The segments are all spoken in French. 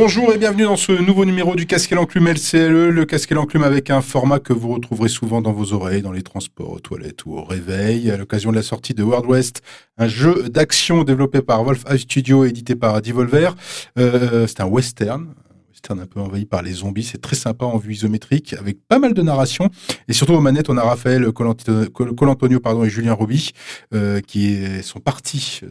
Bonjour et bienvenue dans ce nouveau numéro du Casque et l'Enclume LCLE, le Casque et l'Enclume avec un format que vous retrouverez souvent dans vos oreilles, dans les transports, aux toilettes ou au réveil, à l'occasion de la sortie de World West, un jeu d'action développé par Wolf Eye Studio et édité par Devolver. Euh, c'est un western, un peu envahi par les zombies. C'est très sympa en vue isométrique, avec pas mal de narration. Et surtout aux manettes, on a Raphaël Colantonio pardon, et Julien Roby, euh, qui sont partis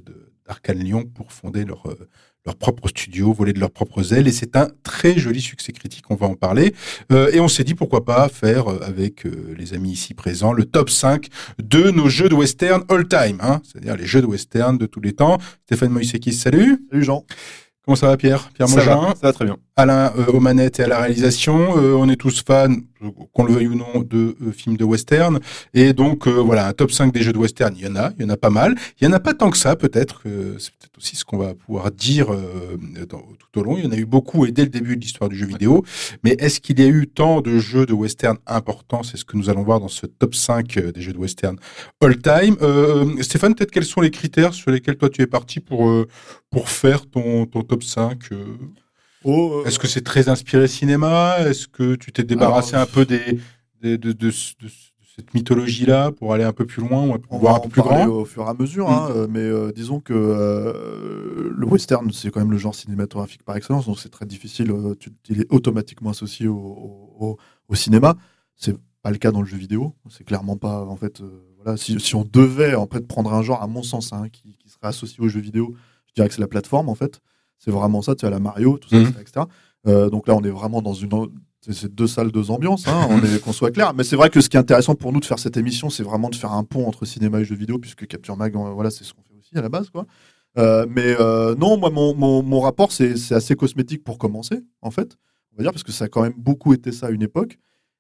d'Arcane Lyon pour fonder leur, euh, leur propre studio, voler de leurs propres ailes. Et c'est un très joli succès critique, on va en parler. Euh, et on s'est dit pourquoi pas faire euh, avec euh, les amis ici présents le top 5 de nos jeux de western all-time, hein, c'est-à-dire les jeux de western de tous les temps. Stéphane Moïsekis, salut. Salut Jean. Comment ça va Pierre? Pierre ça va, ça va très bien. Alain euh, aux manettes et à la réalisation. Euh, on est tous fans, qu'on le veuille ou non, de euh, films de western. Et donc voilà, un top 5 des jeux de western, il y en a, il y en a pas mal. Il y en a pas tant que ça, peut-être. c'est peut-être aussi ce qu'on va pouvoir dire tout au long. Il y en a eu beaucoup et dès le début de l'histoire du jeu vidéo. Mais est-ce qu'il y a eu tant de jeux de western importants? C'est ce que nous allons voir dans ce top 5 des jeux de western all-time. Stéphane, peut-être quels sont les critères sur lesquels toi tu es parti pour, pour faire ton, ton top 5 Oh, Est-ce que c'est très inspiré cinéma? Est-ce que tu t'es débarrassé un peu des, de, cette mythologie-là pour aller un peu plus loin ou on voir un peu plus grand? au fur et à mesure, hein, mm. euh, mais euh, disons que euh, le western, c'est quand même le genre cinématographique par excellence, donc c'est très difficile, tu, il est automatiquement associé au, au, cinéma. C'est pas le cas dans le jeu vidéo, c'est clairement pas, en fait, voilà, si, si, on devait en fait prendre un genre, à mon sens, hein, qui, qui, serait associé au jeu vidéo, je dirais que c'est la plateforme, en fait. C'est vraiment ça, tu as la Mario, tout ça, mhm. etc. Euh, donc là, on est vraiment dans une. C'est deux salles, deux ambiances, hein, on est qu'on soit clair. Mais c'est vrai que ce qui est intéressant pour nous de faire cette émission, c'est vraiment de faire un pont entre cinéma et jeux vidéo, puisque Capture Mag, euh, voilà, c'est ce qu'on fait aussi à la base, quoi. Euh, mais non, moi, mon, mon, mon rapport, c'est assez cosmétique pour commencer, en fait. On va dire, parce que ça a quand même beaucoup été ça à une époque.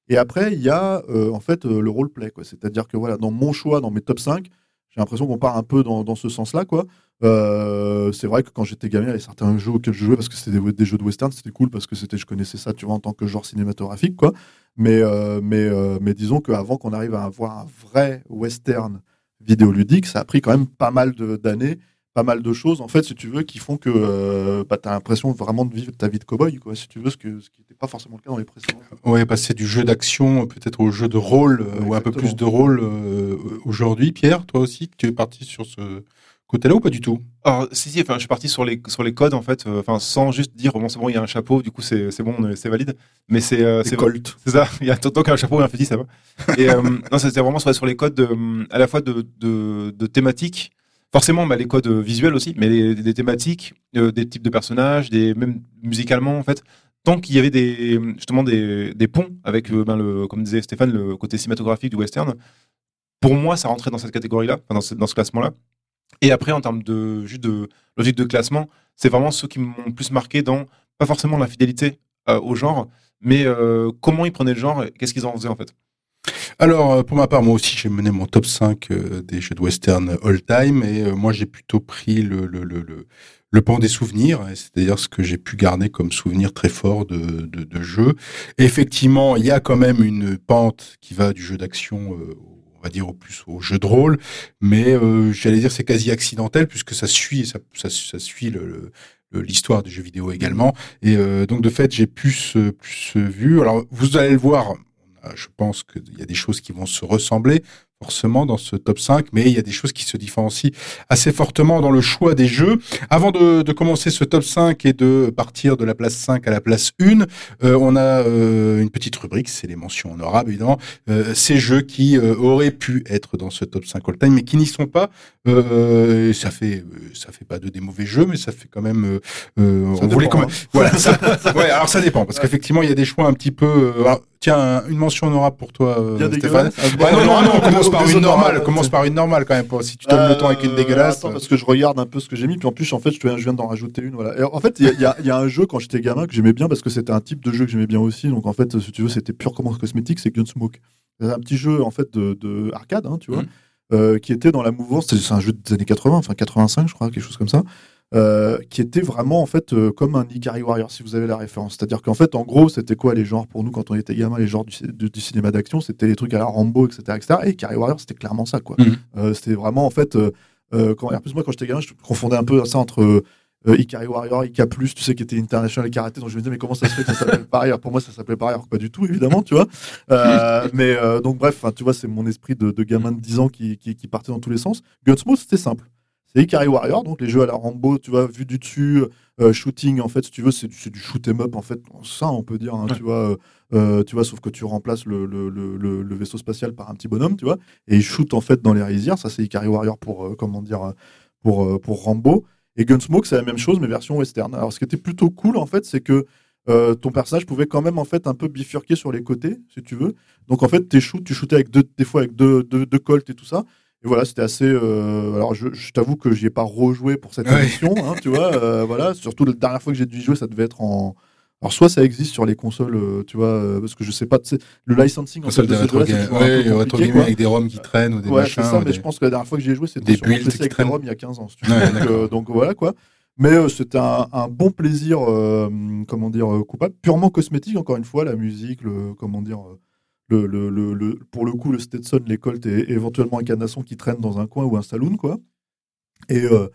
Et après, il y a en fait le roleplay, quoi. C'est-à-dire que voilà, dans mon choix, dans mes top 5, j'ai l'impression qu'on part un peu dans, dans ce sens-là, quoi. Euh, c'est vrai que quand j'étais gamin, il y avait certains jeux auxquels je jouais parce que c'était des, jeux de western, c'était cool parce que c'était, je connaissais ça, tu en tant que genre cinématographique, quoi. Mais, euh, mais, euh, mais disons qu'avant qu'on arrive à avoir un vrai western vidéoludique, ça a pris quand même pas mal d'années, pas mal de choses, en fait, si tu veux, qui font que bah, tu as l'impression vraiment de vivre ta vie de cowboy, quoi, si tu veux, ce, que, ce qui n'était pas forcément le cas dans les précédents. Ouais, passer du jeu d'action peut-être au jeu de rôle, ou un peu plus de rôle aujourd'hui. Pierre, toi aussi, tu es parti sur ce côté-là ou pas du tout? Alors, si, si, enfin, je suis parti sur les, sur les codes, en fait, euh, enfin, sans juste dire, bon, c'est bon, il y a un chapeau, du coup, c'est bon, c'est valide. Mais c'est. Euh, c'est Colt. C'est ça, il y a tant qu'un chapeau et un fusil, ça va. Et euh, non, c'était vraiment sur, sur les codes, de, à la fois de, de, de thématiques, forcément, bah, les codes visuels aussi, mais des thématiques, des types de personnages, des, même musicalement, en fait. Tant qu'il y avait des, justement des, des ponts avec, ben, le, comme disait Stéphane, le côté cinématographique du western, pour moi, ça rentrait dans cette catégorie-là, dans ce, classement-là. Et après, en termes de, juste de logique de classement, c'est vraiment ceux qui m'ont plus marqué dans, pas forcément la fidélité euh, au genre, mais euh, comment ils prenaient le genre qu'est-ce qu'ils en faisaient en fait. Alors, euh, pour ma part, moi aussi, j'ai mené mon top 5 des jeux de western all-time et moi, j'ai plutôt pris le, le, le, le, le pan des souvenirs, c'est-à-dire ce que j'ai pu garder comme souvenir très fort de, de, de jeux. effectivement, il y a quand même une pente qui va du jeu d'action on va dire au plus au jeu de rôle, mais euh, j'allais dire c'est quasi accidentel puisque ça suit ça, ça, ça suit le, l'histoire du jeu vidéo également. Et euh, donc de fait, j'ai plus plus vu. Alors vous allez le voir, je pense qu'il y a des choses qui vont se ressembler. Forcément dans ce top 5, mais il y a des choses qui se différencient assez fortement dans le choix des jeux. Avant de, de commencer ce top 5 et de partir de la place 5 à la place 1, euh, on a euh, une petite rubrique, c'est les mentions honorables évidemment, euh, ces jeux qui euh, auraient pu être dans ce top 5 all-time, mais qui n'y sont pas. Euh, ça fait ça fait pas de des mauvais jeux, mais ça fait quand même... on voulait quand même... hein. Voilà, ça, ouais, alors ça dépend, parce qu'effectivement, il y a des choix un petit peu... euh, alors, tiens, un- une mention honorable pour toi, euh, Stéphane. dégueulasse. Ouais, non, non, non, on commence par une normale. Commence par une normale quand même. Si tu donnes le temps avec une Euh, dégueulasse. Attends, parce que je regarde un peu ce que j'ai mis, puis en plus, en fait, je viens, d'en rajouter une. Voilà. Et en fait, il y, a- y y un jeu quand j'étais gamin que j'aimais bien parce que c'était un type de jeu que j'aimais bien aussi. Donc en fait, si tu veux, c'était purement cosmétique, c'est Gunsmoke. C'est un petit jeu en fait de, de arcade, hein, tu vois, Mhm. euh, qui était dans la mouvance. C'est c'est un jeu des années 80, enfin 85, je crois, quelque chose comme ça. Euh, qui était vraiment en fait euh, comme un Ikari Warrior si vous avez la référence. C'est-à-dire qu'en fait en gros c'était quoi les genres pour nous quand on était gamin les genres du, ci- du- du cinéma d'action? C'était les trucs à la Rambo etc etc. Et Ikari Warrior c'était clairement ça quoi. Mhm. Euh, c'était vraiment en fait quand, en plus moi quand j'étais gamin je confondais un peu ça entre Ikari Warrior, Ika Plus, tu sais, qui était International Karaté. Donc je me disais, mais comment ça se fait que ça s'appelle Alors, Pour moi, ça s'appelait que pas du tout, évidemment, tu vois. Euh, mais euh, donc, bref, tu vois, c'est mon esprit de, de gamin de 10 ans qui, qui, qui partait dans tous les sens. Gunsmoke, c'était simple. C'est Ikari Warrior, donc les jeux à la Rambo, tu vois, vu du dessus, euh, shooting, en fait, si tu veux, c'est du, du shoot 'em up, en fait, ça, on peut dire, hein, tu vois. euh, euh, tu vois, sauf que tu remplaces le, le, le, le- le vaisseau spatial par un petit bonhomme, tu vois, et il shoot en fait dans les rizières. Ça, c'est Ikari Warrior pour, euh, comment dire, pour, pour Rambo. Et Gunsmoke, c'est la même chose, mais version western. Alors, ce qui était plutôt cool, en fait, c'est que euh, ton personnage pouvait quand même, en fait, un peu bifurquer sur les côtés, si tu veux. Donc, en fait, tes shoots, tu shootais avec deux, des fois avec deux, deux, deux colts et tout ça. Et voilà, c'était assez. euh, alors, je, je t'avoue que j'y ai pas rejoué pour cette Ouais. émission, hein, tu vois. euh, voilà, surtout la dernière fois que j'ai dû y jouer, ça devait être en. Alors, soit ça existe sur les consoles, euh, tu vois, parce que je sais pas, le licensing en fait, de de rétro peu ouais, rétro avec des ROM qui traînent ou des Ouais, machins. c'est ça, mais des- je pense que la dernière fois que j'y ai joué, c'était sur mon PC avec des ROM il y a 15 ans. si tu veux. Ouais, donc, voilà quoi. Mais c'était un, un bon plaisir, comment dire, coupable, purement cosmétique, encore une fois, la musique, le, comment dire, le, le, le, pour le coup, le Stetson, les Colt et éventuellement un canasson qui traîne dans un coin ou un saloon, quoi. Et, euh,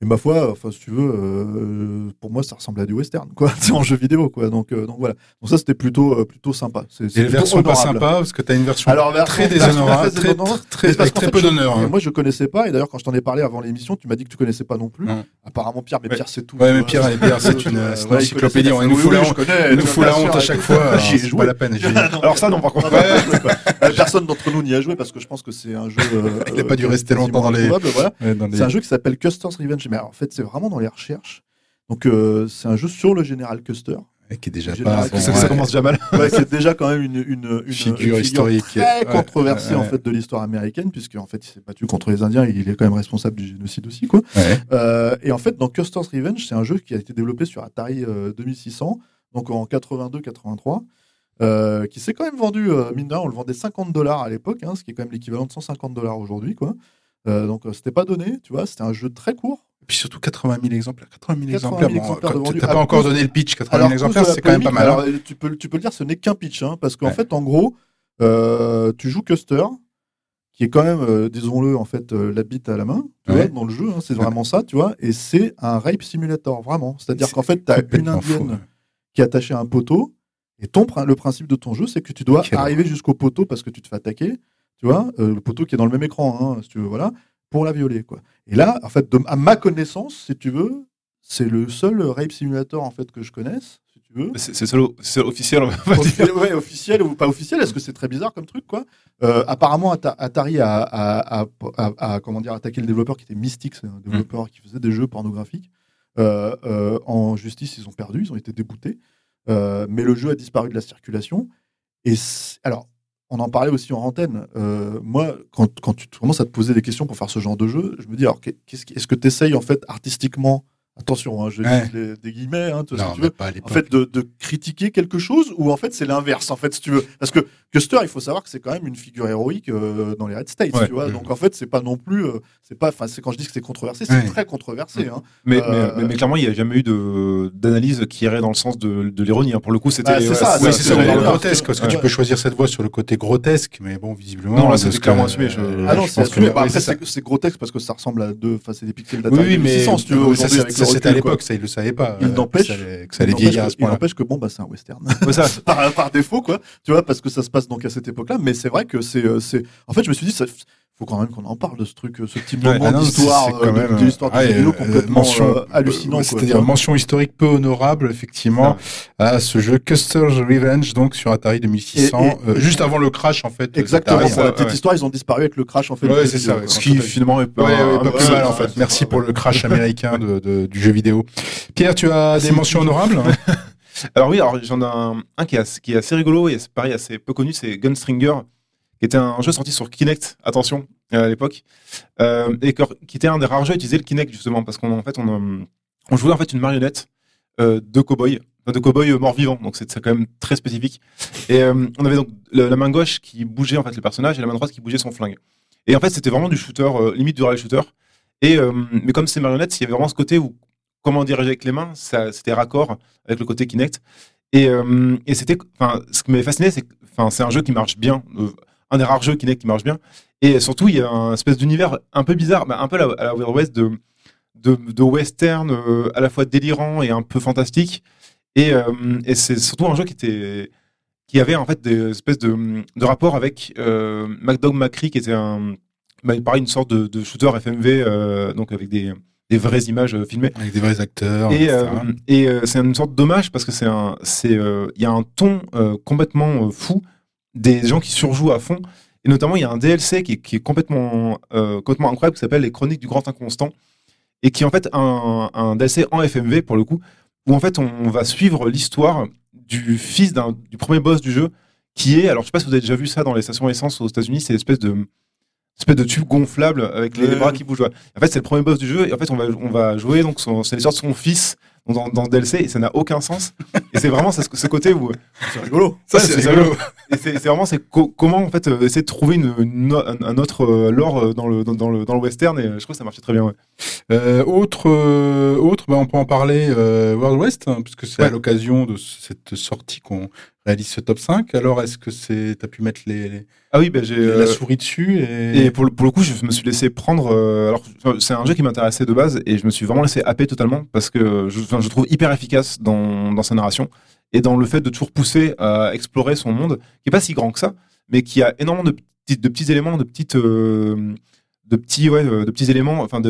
et ma foi, enfin, si tu veux, euh, pour moi, ça ressemble à du western, quoi. C'est en jeu vidéo, quoi. Donc, euh, donc voilà. Donc ça, c'était plutôt, euh, plutôt sympa. C'est, plutôt versions pas sympas, parce que tu as une version Alors, version- très version déshonorable, très très, très, peu d'honneur. hein. Moi, je connaissais pas. Et d'ailleurs, quand je t'en ai parlé avant l'émission, tu m'as dit que tu connaissais pas non plus. Non. Apparemment, Pierre, mais Ouais. Pierre, c'est tout. Ouais, mais Pierre, Pierre, c'est une, une encyclopédie. connaissait, Il nous fout la honte. à chaque fois. C'est pas la peine. j'y- Alors ça, non, par contre. Ah, bah. Euh, Personne d'entre nous n'y a joué parce que je pense que c'est un jeu. euh, Il a pas dû euh, rester longtemps dans les- C'est un jeu qui s'appelle Custer's Revenge. Mais en fait, c'est vraiment dans les recherches. Donc, euh, c'est un jeu sur le général Custer. Qui est déjà pas. ça- commence déjà mal. Ouais, c'est déjà quand même une, une, une Figure historique. très Ouais, controversée en fait de l'histoire américaine puisque en fait il s'est battu contre les Indiens et il est quand même responsable du génocide aussi quoi. Euh, et en fait, dans Custer's Revenge, c'est un jeu qui a été développé sur Atari euh, 2600, donc en 82-83, euh, qui s'est quand même vendu, euh, mine de rien, on le vendait 50 dollars à l'époque, hein, ce qui est quand même l'équivalent de 150 dollars aujourd'hui, quoi. Euh, donc euh, c'était pas donné, tu vois, c'était un jeu très court. Et puis surtout 80 000 exemplaires. 80 000 80 000 exemplaires. bon, À pas encore donné le pitch. 80 000 Alors, exemplaires, c'est quand même pas mal. hein. alors, tu, peux, tu peux le dire, ce n'est qu'un pitch, hein, parce qu'en Ouais. fait, en gros, euh, tu joues Custer, qui est quand même, euh, disons-le, en fait, la bite à la main, tu Ouais. vois, dans le jeu, hein, c'est vraiment ça, tu vois, et c'est un rape simulator, vraiment. C'est-à-dire C'est qu'en fait, tu as une indienne qui est attachée à un poteau, et ton, le principe de ton jeu, c'est que tu dois arriver jusqu'au poteau parce que tu te fais attaquer, tu vois, euh, le poteau qui est dans le même écran, hein, si tu veux, voilà, pour la violer, quoi. Et là, en fait, de- à ma connaissance, si tu veux, c'est le seul rape simulator, en fait, que je connaisse, si tu veux. C'est seul, officiel, on va. Officiel, ouais, officiel ou pas officiel, est-ce que c'est très bizarre comme truc quoi? Euh, Apparemment, Ata- Atari a, a- a- a- a, comment dire, attaqué le développeur qui était Mystic, c'est un développeur qui faisait des jeux pornographiques. Euh, euh, en justice, ils ont perdu, ils ont été déboutés. Mais le jeu a disparu de la circulation. Et alors, on en parlait aussi en antenne. Euh, moi, quand, quand tu commences à te poser des questions pour faire ce genre de jeu, je me dis alors, qu'est-ce est-ce que tu essayes en fait artistiquement Attention, hein, je Ouais. dis les- des guillemets, hein, tu ce que veux pas en fait de, de critiquer quelque chose ou en fait c'est l'inverse en fait si tu veux parce que Custer il faut savoir que c'est quand même une figure héroïque euh, dans les Red States Ouais. tu vois donc en fait c'est pas non plus euh, c'est pas enfin c'est quand je dis que c'est controversé c'est Ouais. très controversé hein. Mais, Euh, mais, mais, mais clairement, il n'y a jamais eu de- d'analyse qui irait dans le sens de, de l'ironie. hein. Pour le coup, c'était. Bah, c'est ouais, ça, c'est ça, grotesque, parce que tu peux choisir cette voie sur le côté grotesque, mais bon, visiblement. Non, là, que, clairement assumé, ah non c'est assumé Bah, après c'est c'est c'est grotesque parce que ça ressemble à deux enfin c'est des pixels Oui, d'Atari oui, mais 2600 si tu veux oui, ça, aujourd'hui c'est avec ça, le c'était à l'époque, ça, il le savait pas. Il euh, n'empêche- que ça allait- Il vieillir à ce il point-là. n'empêche que bon, bah, c'est un western. Par, par défaut, quoi. Tu vois, parce que ça se passe donc à cette époque-là. Mais c'est vrai que c'est, euh, c'est. En fait, je me suis dit, ça faut quand même qu'on en parle de ce truc, euh, ce petit moment ah d'histoire, c'est euh, quand de- même, de l'histoire ouais, du jeu vidéo euh, complètement mention, euh, hallucinant. C'est-à-dire mention historique peu honorable, effectivement, à ce jeu Custer's Revenge, donc sur Atari 2600, Et- et- euh, juste avant le crash, en fait. Exactement. d'Atari. Pour la petite ouais. histoire, ils ont disparu avec le crash en fait. Ouais, c'est ça, vidéo, ce qui finalement est Ouais, ouais, un- pas plus mal en fait. Merci pour le crash américain de, de- du jeu vidéo. Pierre, tu as des mentions honorables Alors oui, alors j'en ai un, un qui, est assez, qui est assez rigolo et c'est pareil assez peu connu, c'est Gunstringer, qui était un jeu sorti sur Kinect, attention, euh, à l'époque, euh, et qui était un des rares jeux à utiliser le Kinect justement, parce qu'en fait euh, on jouait en fait une marionnette de cow-boy, de cow-boy mort-vivant, donc c'est quand même très spécifique. Et on avait donc la main gauche qui bougeait en fait le personnage et la main droite qui bougeait son flingue. Et en fait c'était vraiment du shooter, limite du rail shooter. Et mais comme c'est marionnette, il y avait vraiment ce côté où comment diriger avec les mains, c'était raccord avec le côté Kinect. Et, et c'était, enfin, ce qui m'avait fasciné, c'est enfin, c'est un jeu qui marche bien, un des rares jeux Kinect qui marche bien. Et surtout, il y a un espèce d'univers un peu bizarre, bah, un peu à la, à la Wild West de, de, de western, euh, à la fois délirant et un peu fantastique. Et, euh, et c'est surtout un jeu qui était, qui avait en fait des espèces de, de rapports avec euh, MacDog McCree, qui était un, bah, pareil, une sorte de, de shooter FMV, euh, donc avec des, des vraies images filmées. Avec des vrais acteurs. Et, euh, euh, c'est une sorte dommage parce que c'est un, c'est, euh, il y a un ton complètement fou des gens qui surjouent à fond. Et notamment, il y a un DLC qui est, qui est complètement, euh, complètement incroyable qui s'appelle Les Chroniques du Grand Inconstant et qui est en fait un, un DLC en FMV pour le coup où en fait on va suivre l'histoire du fils du premier boss du jeu qui est, alors je sais pas si vous avez déjà vu ça dans les stations essence aux États-Unis, c'est l'espèce de espèce de tube gonflable avec les Ouais. bras qui bougent. En fait, c'est le premier boss du jeu et en fait, on va, on va jouer donc c'est l'histoire de son fils dans, dans ce DLC et ça n'a aucun sens. Et c'est vraiment ce, ce côté où C'est rigolo. Ça, c'est rigolo. et c'est vraiment c'est co- comment en fait euh, essayer de trouver une, une- un, autre euh, lore euh, dans le dans, dans le dans le western et je trouve que ça marchait très bien. Ouais. Euh, autre, euh, autre bah, on peut en parler euh, World West, hein, puisque c'est à l'occasion de cette sortie qu'on réalise ce top 5. Alors, est-ce que c'est, t'as pu mettre les, les- Ah oui, ben j'ai la souris dessus et, Et pour le, pour le coup, je me suis laissé prendre. euh, alors, c'est un jeu qui m'intéressait de base et je me suis vraiment laissé happer totalement parce que je, je trouve hyper efficace dans, dans sa narration et dans le fait de toujours pousser à explorer son monde, qui est pas si grand que ça, mais qui a énormément de petits, éléments, de petites, euh, de petits, ouais, euh, de petits éléments, enfin,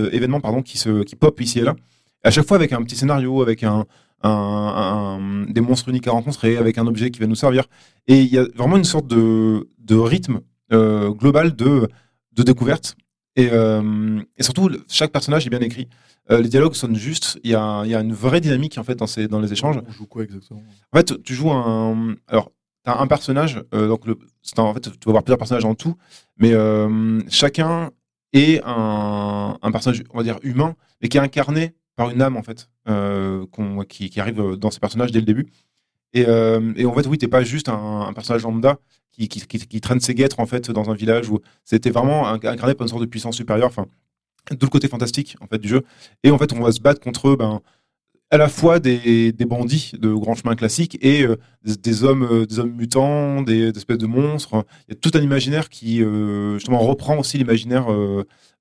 pardon, qui se, qui pop ici et là. À chaque fois avec un petit scénario, avec un, un, des monstres uniques à rencontrer, avec un objet qui va nous servir. Et il y a vraiment une sorte de, de rythme euh, global de, de découverte. Et, euh, et surtout, chaque personnage est bien écrit. Euh, les dialogues sonnent justes. Il y a, il y a une vraie dynamique en fait dans, ces, dans les échanges. On joue quoi exactement? En fait, tu joues un. Alors, tu as un personnage. euh, donc, le, c'est un- en fait, tu vas avoir plusieurs personnages en tout. Mais chacun est un, un personnage, on va dire, humain, mais qui est incarné par une âme, en fait, qui, qui arrive dans ces personnages dès le début. Et, et en fait, oui, t'es pas juste un, un personnage lambda qui, traîne ses guêtres, en fait, dans un village où c'était vraiment incarné par une sorte de puissance supérieure. Enfin, tout le côté fantastique, en fait, du jeu. Et en fait, on va se battre contre, ben, à la fois des, bandits de grand chemin classique et euh, des, hommes, euh, des hommes mutants, des, espèces de monstres. Il y a tout un imaginaire qui euh, justement reprend aussi l'imaginaire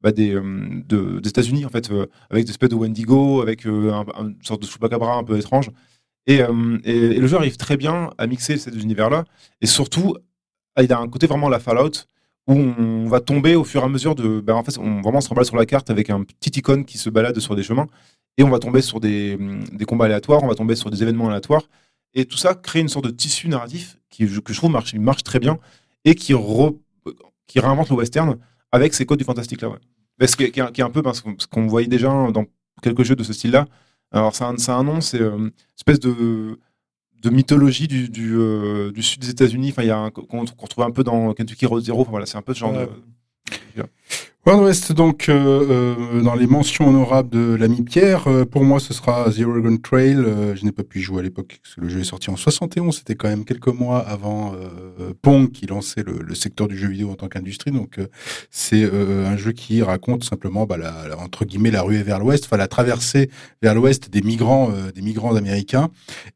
bah, des, de- des États-Unis en fait, avec des espèces de Wendigo, avec un- un- une sorte de chupacabra un peu étrange. Et, et, et le jeu arrive très bien à mixer ces deux univers-là. Et surtout, il a un côté vraiment la Fallout où on va tomber au fur et à mesure de. ben, en fait, on vraiment se remballe sur la carte avec un petit icône qui se balade sur des chemins et on va tomber sur des, des combats aléatoires, on va tomber sur des événements aléatoires. Et tout ça crée une sorte de tissu narratif qui, que je trouve marche, marche très bien et qui, qui réinvente le western avec ses codes du fantastique là. Ouais. Parce que- qui, est, un peu ce qu'on voyait déjà dans quelques jeux de ce style-là. Alors, c'est un, c'est un nom, c'est euh, une espèce de, de mythologie du, du, euh, du sud des États-Unis. Enfin, il y a qu'on retrouve un peu dans Kentucky Road Zero. Enfin, voilà, c'est un peu ce genre Ouais. de. World West, donc, euh, euh, dans les mentions honorables de l'ami Pierre, euh, pour moi, ce sera The Oregon Trail. Euh, je n'ai pas pu y jouer à l'époque, parce que le jeu est sorti en 71. C'était quand même quelques mois avant Pong qui lançait le, le secteur du jeu vidéo en tant qu'industrie. Donc, c'est un jeu qui raconte simplement, bah, la, la- entre guillemets, la ruée vers l'ouest, enfin, la traversée vers l'ouest des migrants, des migrants américains,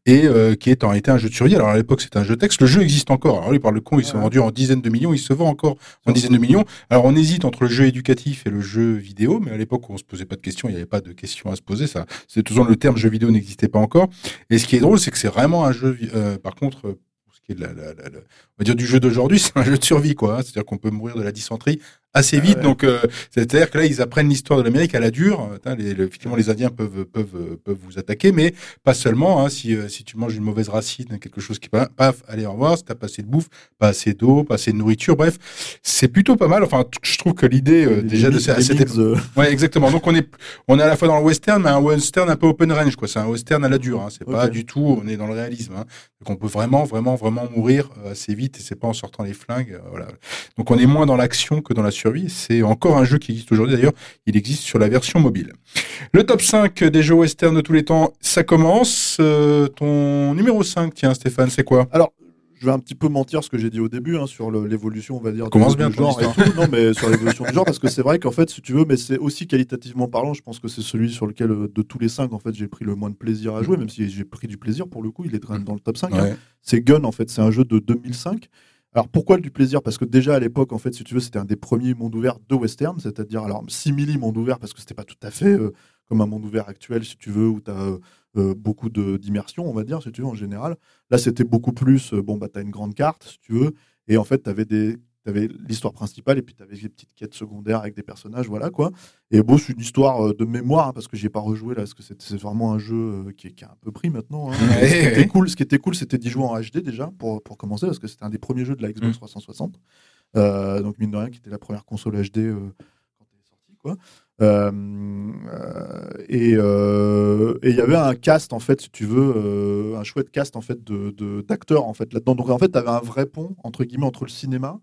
et qui est en été un jeu de survie. Alors, à l'époque, c'était un jeu texte. Le jeu existe encore. Alors, lui, par le con, il s'est Ouais. vendu en dizaines de millions. Il se vend encore en dizaines de millions. Alors, on hésite entre le jeu éducatif éducatif et le jeu vidéo, mais à l'époque on se posait pas de questions, il n'y avait pas de questions à se poser. Ça, c'est toujours le terme jeu vidéo n'existait pas encore. Et ce qui est drôle, c'est que c'est vraiment un jeu. euh, par contre, euh, pour ce qui est de la- on va dire du jeu d'aujourd'hui, c'est un jeu de survie, quoi. hein. C'est-à-dire qu'on peut mourir de la dysenterie assez vite. ouais. Donc, euh, c'est-à-dire que là, ils apprennent l'histoire de l'Amérique à la dure. Les, le- effectivement, les Indiens peuvent peuvent peuvent vous attaquer, mais pas seulement. Hein, si euh, si tu manges une mauvaise racine, quelque chose qui pa- paf, allez au revoir. Si t'as pas assez de bouffe, pas assez d'eau, pas assez de nourriture, bref, c'est plutôt pas mal. Enfin, je trouve que l'idée euh, Les déjà de cette, les euh, Ouais, exactement. Donc on est on est à la fois dans le western, mais un western un peu open range, quoi. C'est un western à la dure. Hein. C'est pas du tout. On est dans le réalisme. Hein. Donc on peut vraiment, vraiment, vraiment mourir euh, assez vite, et c'est pas en sortant les flingues. euh, voilà. Donc on est moins dans l'action que dans la survie. C'est encore un jeu qui existe aujourd'hui. D'ailleurs, il existe sur la version mobile. Le top 5 des jeux western de tous les temps, ça commence. Euh, ton numéro 5, tiens, Stéphane, c'est quoi? Je vais un petit peu mentir ce que j'ai dit au début hein, sur l'évolution, on va dire, Commence bien genre et tout. Non, mais sur l'évolution du genre, parce que c'est vrai qu'en fait, si tu veux, mais c'est aussi qualitativement parlant, je pense que c'est celui sur lequel, euh, de tous les cinq, en fait, j'ai pris le moins de plaisir à jouer, même si j'ai pris du plaisir pour le coup, il est quand même dans le top 5. hein. C'est Gun, en fait, c'est un jeu de 2005. Alors pourquoi du plaisir? Parce que déjà à l'époque, en fait, si tu veux, c'était un des premiers mondes ouverts de western, c'est-à-dire alors simili monde ouvert parce que c'était pas tout à fait euh, comme un monde ouvert actuel, si tu veux, où tu as beaucoup de- d'immersion, on va dire, si tu veux, en général. Là, c'était beaucoup plus, euh, bon, bah, tu une grande carte, si tu veux, et en fait, tu des avais l'histoire principale et puis tu avais des petites quêtes secondaires avec des personnages, voilà quoi. Et bon, c'est une histoire euh, de mémoire hein, parce que j'y ai pas rejoué là, parce que c'est vraiment un jeu euh, qui, est, qui est un peu pris maintenant. hein. Ouais, ce, qui ouais. était cool, ce qui était cool, c'était d'y jouer en HD déjà pour, pour commencer, parce que c'était un des premiers jeux de la Xbox Mm. 360. Euh, donc mine de rien, qui était la première console HD euh, quand elle est sortie, quoi. Euh, et il y avait un cast en fait, si tu veux, un chouette cast en fait de de- d'acteurs en fait là-dedans. Donc en fait, tu avais un vrai pont entre guillemets entre le cinéma.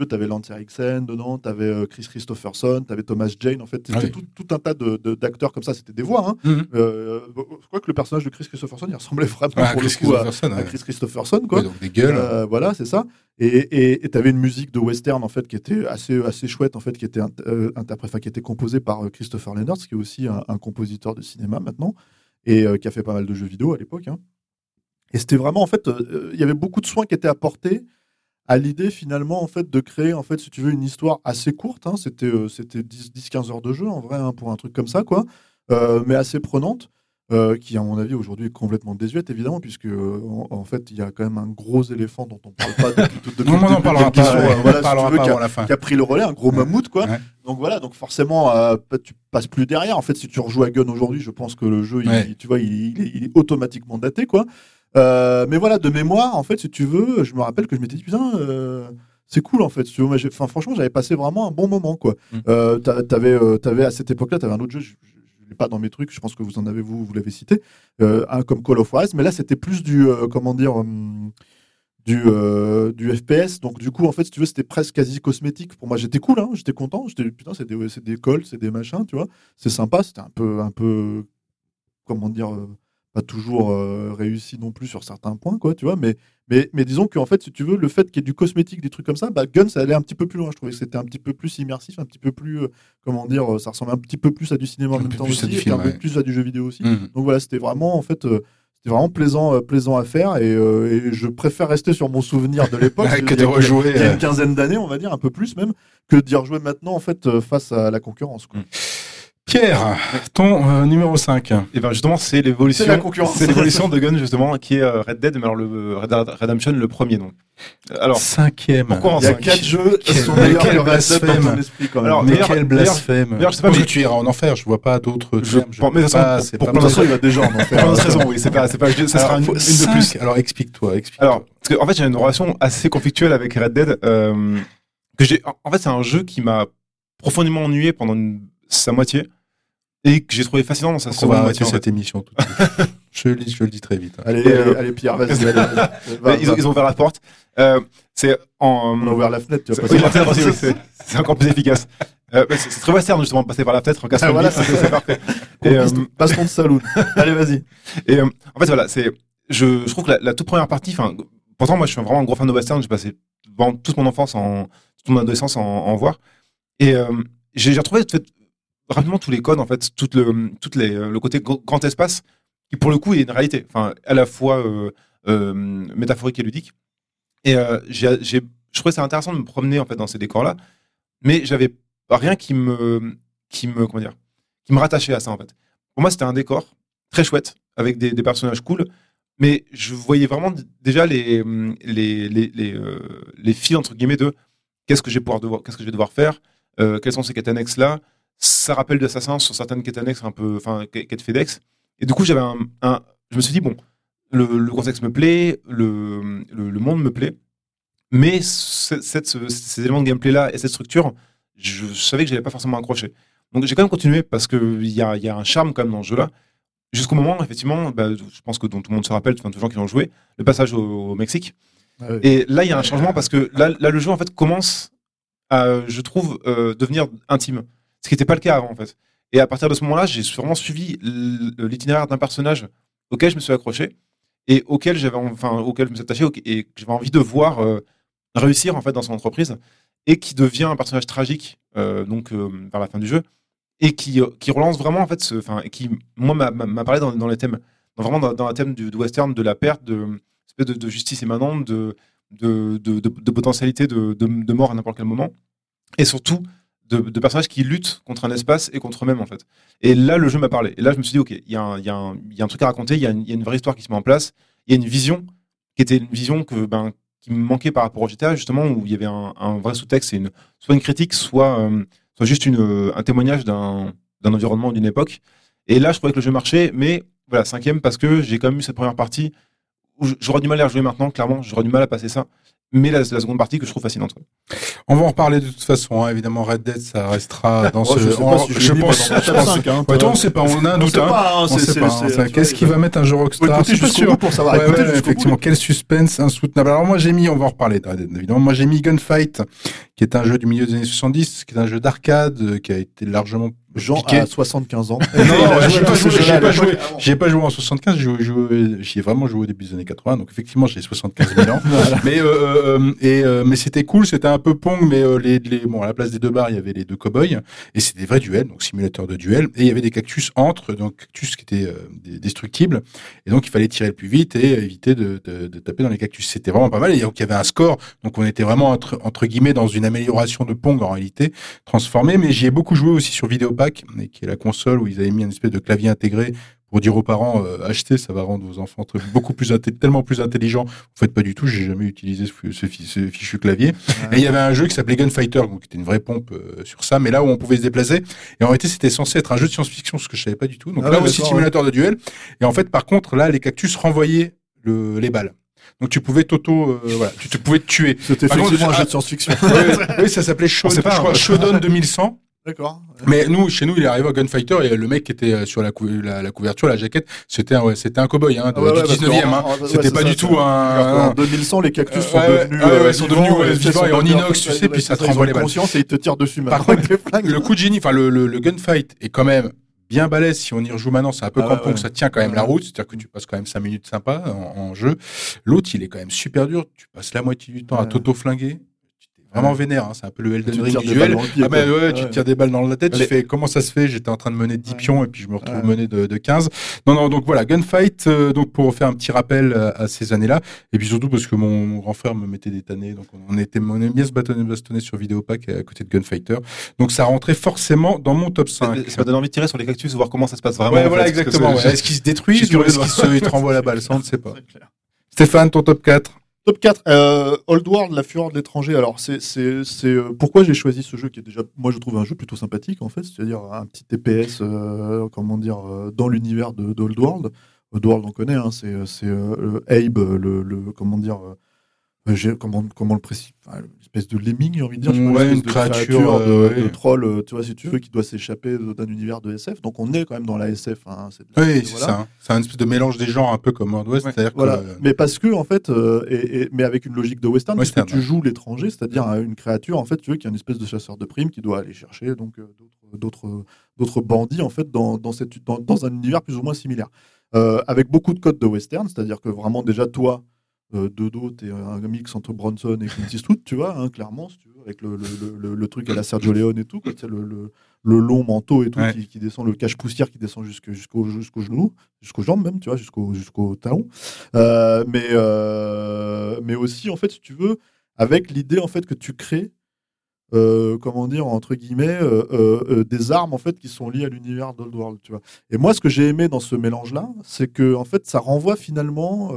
Veux, tu avais Lance Eriksen dedans, tu avais Chris Christopherson, tu avais Thomas Jane. En fait, c'était Ouais. tout, tout un tas d'acteurs comme ça. C'était des voix. Hein. Mhm. Euh, je crois que le personnage de Chris Christopherson, il ressemblait vraiment Ah, pour Chris le coup à. Chris Christopherson, quoi. Donc des gueules. Euh, voilà, c'est ça. Et tu avais une musique de western en fait qui était assez assez chouette en fait, qui était euh, qui était composée par euh, Christopher Leonard, qui est aussi un, un compositeur de cinéma maintenant et euh, qui a fait pas mal de jeux vidéo à l'époque. hein. Et c'était vraiment en fait, euh, il y avait beaucoup de soins qui étaient apportés à l'idée finalement en fait de créer en fait si tu veux une histoire assez courte. hein. C'était euh, c'était 10-15 heures de jeu en vrai hein, pour un truc comme ça quoi, Euh, mais assez prenante. euh, qui à mon avis aujourd'hui est complètement désuète évidemment puisque en, en fait il y a quand même un gros éléphant dont on parle pas depuis, tout- depuis Non, le on parlera pas. ouais, on voilà, en si tu parlera veux, pas qui a- la fin. qui a pris le relais, un gros Ouais. mammouth, quoi. Ouais. Donc voilà, donc forcément, tu passes plus derrière. En fait, si tu rejoues à Gun aujourd'hui, je pense que le jeu, il- tu vois, il, il est, il est automatiquement daté, quoi. Euh, mais voilà, de mémoire, en fait, si tu veux, je me rappelle que je m'étais dit, putain, euh, c'est cool, en fait. si tu veux. Moi, Enfin, franchement, j'avais passé vraiment un bon moment, quoi. Mm. Euh, t'a- t'avais, t'avais, à cette époque-là, t'avais un autre jeu, je ne l'ai pas dans mes trucs, je pense que vous en avez, vous, vous l'avez cité, un comme Call of Juarez, mais là, c'était plus du, comment dire, hum, du, euh, du FPS. Donc, du coup, en fait, si tu veux, c'était presque quasi cosmétique. Pour moi, j'étais cool, hein, j'étais content. J'étais, putain, c'est des, c'est des cols, c'est des machins, tu vois. C'est sympa, c'était un peu, un peu, comment dire, euh, pas toujours euh, réussi non plus sur certains points, quoi, tu vois. Mais, mais, mais disons qu'en fait, si tu veux, le fait qu'il y ait du cosmétique, des trucs comme ça, bah, Gun, ça allait un petit peu plus loin. Je trouvais que c'était un petit peu plus immersif, un petit peu plus, euh, comment dire, euh, ça ressemblait un petit peu plus à du cinéma en même temps aussi, et un peu plus à du jeu vidéo aussi. Mhm. Donc voilà, c'était vraiment en fait, euh, c'était vraiment plaisant, euh, plaisant à faire et, euh, et je préfère rester sur mon souvenir de l'époque Ouais, il y que de rejouer. il y a une quinzaine d'années, on va dire un peu plus même, que d'y rejouer maintenant en fait face à la concurrence. quoi. Pierre, ton euh, numéro 5. Et ben justement, c'est l'évolution. C'est la concurrence. C'est l'évolution de Gun justement, qui est euh, Red Dead, mais alors le euh, Red Dead Redemption le premier donc. Alors, Cinquième. Pourquoi en Il y a cinq quatre jeux qui Quel- sont meilleurs que dans blasphème. ton esprit quand même. Alors, Mais d'ailleurs- quel blasphème. je sais pas, mais- tu iras en enfer, je vois pas d'autres Je pense- mais de toute pas- façon, c'est pour- pas pour il va déjà en pour enfer. autre raison, oui, c'est pas, c'est pas, ça sera Alors, une, de plus. Alors explique-toi, explique. Alors, parce que, en fait, j'ai une relation assez conflictuelle avec Red Dead. que j'ai, en- fait, c'est un jeu qui m'a profondément ennuyé pendant sa moitié et que j'ai trouvé fascinant dans sa on seconde va moitié. cette fait. émission tout de suite. je, le dis, je le dis très vite. hein. Allez, euh, allez, Pierre, vas-y. ils, ont, va. ils ont ouvert la porte. Euh, c'est en. On a ouvert la fenêtre, tu vas Oui, oui, c'est, encore plus efficace. Euh, c'est, très western justement de passer par la fenêtre en cassant Ah, voilà, c'est, parfait. Et, Passe ton saloon. Allez, vas-y. Et euh, en fait, voilà, c'est, je, je trouve que la, la toute première partie, enfin, pourtant, moi, je suis vraiment un gros fan de western. J'ai passé toute mon enfance, en, toute mon adolescence en, en voir. Et euh, j'ai, retrouvé fait, rapidement tous les codes, en fait, tout le, euh, le côté gr- grand espace, qui pour le coup est une réalité, enfin, à la fois euh, euh, métaphorique et ludique. Et j'ai, je trouvais ça intéressant de me promener en fait dans ces décors-là, mais j'avais rien qui me, qui me, comment dire, qui me rattachait à ça en fait. Pour moi, c'était un décor très chouette avec des, personnages cool, mais je voyais vraiment déjà les, les, les, les, les fils entre guillemets de qu'est-ce que je vais pouvoir devoir, qu'est-ce que je vais devoir faire, euh, quelles sont ces quêtes annexes là. Ça rappelle d'Assassin sur certaines quêtes annexes un peu, enfin quêtes FedEx. Et du coup, j'avais un, un- je me suis dit bon, le, le contexte me plaît, le, le, le monde me plaît, mais cette, ces éléments de gameplay là et cette structure, je savais que j'allais pas forcément accrocher. Donc j'ai quand même continué parce qu'il y a, y a un charme quand même dans ce jeu-là. Jusqu'au moment, effectivement, bah, je pense que dont tout le monde se rappelle, enfin, tous les gens qui ont joué, le passage au, au Mexique. Ouais. Et là, il y a un changement parce que là, là, le jeu en fait commence à, je trouve, euh, devenir intime, ce qui n'était pas le cas avant en fait. Et à partir de ce moment-là, j'ai vraiment suivi l'itinéraire d'un personnage auquel je me suis accroché et auquel j'avais, enfin, auquel je me suis attaché et que j'avais envie de voir euh, réussir en fait dans son entreprise et qui devient un personnage tragique euh, donc euh, vers la fin du jeu et qui, qui relance vraiment en fait ce, enfin, qui moi m'a- parlé dans, dans les thèmes, vraiment dans, dans le thème du, western, de la perte, de de, de justice émanente, de, de, de, de, potentialité de mort à n'importe quel moment, et surtout de, personnages qui luttent contre un espace et contre eux-mêmes en fait. Et là, le jeu m'a parlé. Et là, je me suis dit, ok, il y, a un- truc à raconter, il y, a une- vraie histoire qui se met en place, il y a une vision qui était une vision ben qui me manquait par rapport au GTA justement où il y avait un, vrai sous-texte, une, soit une critique, soit euh, juste euh, un témoignage d'un environnement, d'une époque. Et là, je trouvais que le jeu marchait, mais voilà, cinquième parce que j'ai quand même eu cette première partie où j'aurais du mal à rejouer maintenant, clairement, j'aurais du mal à passer ça. Mais la, la seconde partie que je trouve fascinante. On va en reparler de toute façon. hein. Évidemment, Red Dead, ça restera dans Oh, ce. je sais pas en- si je je pense. moi, dans je mon top pense- 5, hein, Ouais, toi, toi. on sait pas. On a un On doute. On Qu'est-ce qui va mettre un jeu Rockstar? Pas jusqu'au sûr. pour savoir. Ouais, ouais, bout. effectivement, quel suspense insoutenable. Alors moi j'ai mis, on va en reparler hein, évidemment, moi j'ai mis Gunfight, qui est un jeu du milieu des années 70, qui est un jeu d'arcade, euh, qui a été largement Jean piqué. a 75 ans. Non, non, Il a j'y ai joué pas joué, à pas joué. J'y ai pas joué en 75, j'y ai joué- j'y ai vraiment joué au début des années 80, donc effectivement j'ai 75 000 ans. Mais euh, euh, et euh, mais c'était cool, c'était un peu pong, mais euh, les, les bon à la place des deux barres il y avait les deux cowboys et c'était des vrais duels, donc simulateur de duel, et il y avait des cactus entre, donc cactus qui étaient euh, des- destructibles, et donc il fallait tirer le plus vite et éviter de, de, de taper dans les cactus. C'était vraiment pas mal, et donc il y avait un score, donc on était vraiment entre, entre guillemets dans une amélioration de pong en réalité transformé, mais j'y ai beaucoup joué aussi sur Et qui est la console où ils avaient mis un espèce de clavier intégré pour dire aux parents euh, achetez, ça va rendre vos enfants très- beaucoup plus tellement plus intelligents. En fait, pas du tout. J'ai jamais utilisé ce, ce fi- ce fichu clavier. Et il y avait un jeu qui s'appelait Gunfighter, donc qui était une vraie pompe euh, sur ça, mais là où on pouvait se déplacer. Et en réalité, c'était censé être un jeu de science-fiction, ce que je savais pas du tout. Donc Ah là aussi, simulateur de duel. Et en fait, par contre, là, les cactus renvoyaient le, les balles. Donc tu pouvais t'auto, euh, voilà, tu te pouvais te tuer. C'était Par contre, effectivement un ah, jeu de science-fiction. oui, ça s'appelait hein. Shodown 2100. D'accord. Mais nous, chez nous, il est arrivé à Gunfighter et le mec qui était euh, sur la, cou- la, la couverture, la jaquette, c'était un, ouais, c'était un cowboy hein, de- Ah ouais, du parce 19e. qu'en- Hein. C'était pas ça, du tout un. En 2100, les cactus sont devenus. ah euh, sont vivants, devenus, et vivants sont et en inox, tu sais, puis ça te renvoie les balles. conscience et ils te tirent dessus. Par maintenant, contre. Le coup de génie, enfin le, le, le gunfight est quand même bien balèze si on y rejoue maintenant. C'est un peu Ah ouais, ouais. ça tient quand même la route. C'est-à-dire que tu passes quand même 5 minutes sympa en, en jeu. L'autre, il est quand même super dur. Tu passes la moitié du temps à t'auto-flinguer. Vraiment Ouais. vénère. hein. C'est un peu le Elden Ring du duel. pied, Ah bah quoi. ouais, tu te Ouais. tires des balles dans la tête, tu fais comment ça se fait? J'étais en train de mener 10 Ouais. pions et puis je me retrouve Ouais. mené de, de 15. Non, non, donc voilà, Gunfight, euh, donc pour faire un petit rappel euh, à ces années-là, et puis surtout parce que mon, mon grand frère me mettait des tannés, donc on, était, on aime bien se bâtonner, bastonner sur Vidéopack à côté de Gunfighter. Donc ça rentrait forcément dans mon top 5. Ça m'a donné envie de tirer sur les cactus, voir comment ça se passe vraiment. Ouais, voilà, fait, exactement. ouais. Est-ce qu'il se suis ou est-ce de qu'il se, il te renvoie la balle? Ça, on ne sait pas. Stéphane, ton top 4 Top 4, euh, Old World, la fureur de l'étranger. Alors, c'est, euh, pourquoi j'ai choisi ce jeu qui est déjà, moi, je trouve un jeu plutôt sympathique, en fait, c'est-à-dire un petit TPS, euh, comment dire, dans l'univers de, d'Old World. Old World, on connaît, hein, c'est, c'est Abe, le, le- comment dire, euh, j'ai- comment, comment le préciser, enfin, l'espèce de lemming, j'ai envie de dire, Ouais, l'espèce une créature, de, euh, de troll, euh, tu vois, si tu veux, qui doit s'échapper d'un univers de SF. Donc, on est quand même dans la SF. Hein, c'est- Oui, c'est voilà. ça. hein. C'est un espèce de mélange des genres un peu comme World West. Ouais. C'est-à-dire Voilà, que. euh, mais parce que en fait, euh, et, et- mais avec une logique de western, Western, parce que tu joues l'étranger, c'est-à-dire euh, une créature en fait, tu veux, qui est une espèce de chasseur de primes qui doit aller chercher donc euh, d'autres- d'autres d'autres bandits en fait dans dans, cette, dans dans un univers plus ou moins similaire, Euh, avec beaucoup de codes de western, c'est-à-dire que vraiment déjà toi. Euh, de dos, t'es un mix entre Bronson et Clint Eastwood, tu vois, hein, clairement, si tu veux, avec le, le, le- truc à la Sergio Leone et tout, quoi, le, long manteau et tout Ouais. qui, qui descend, le cache-poussière qui descend jusque- jusqu'au jusqu'au genou, jusqu'aux jambes même, tu vois, jusqu'au jusqu'au talon. Euh, mais, euh, mais aussi, en fait, si tu veux, avec l'idée en fait que tu crées euh, comment dire, entre guillemets, euh, des armes en fait qui sont liées à l'univers d'Old World, tu vois. Et moi, ce que j'ai aimé dans ce mélange-là, c'est que en fait, ça renvoie finalement,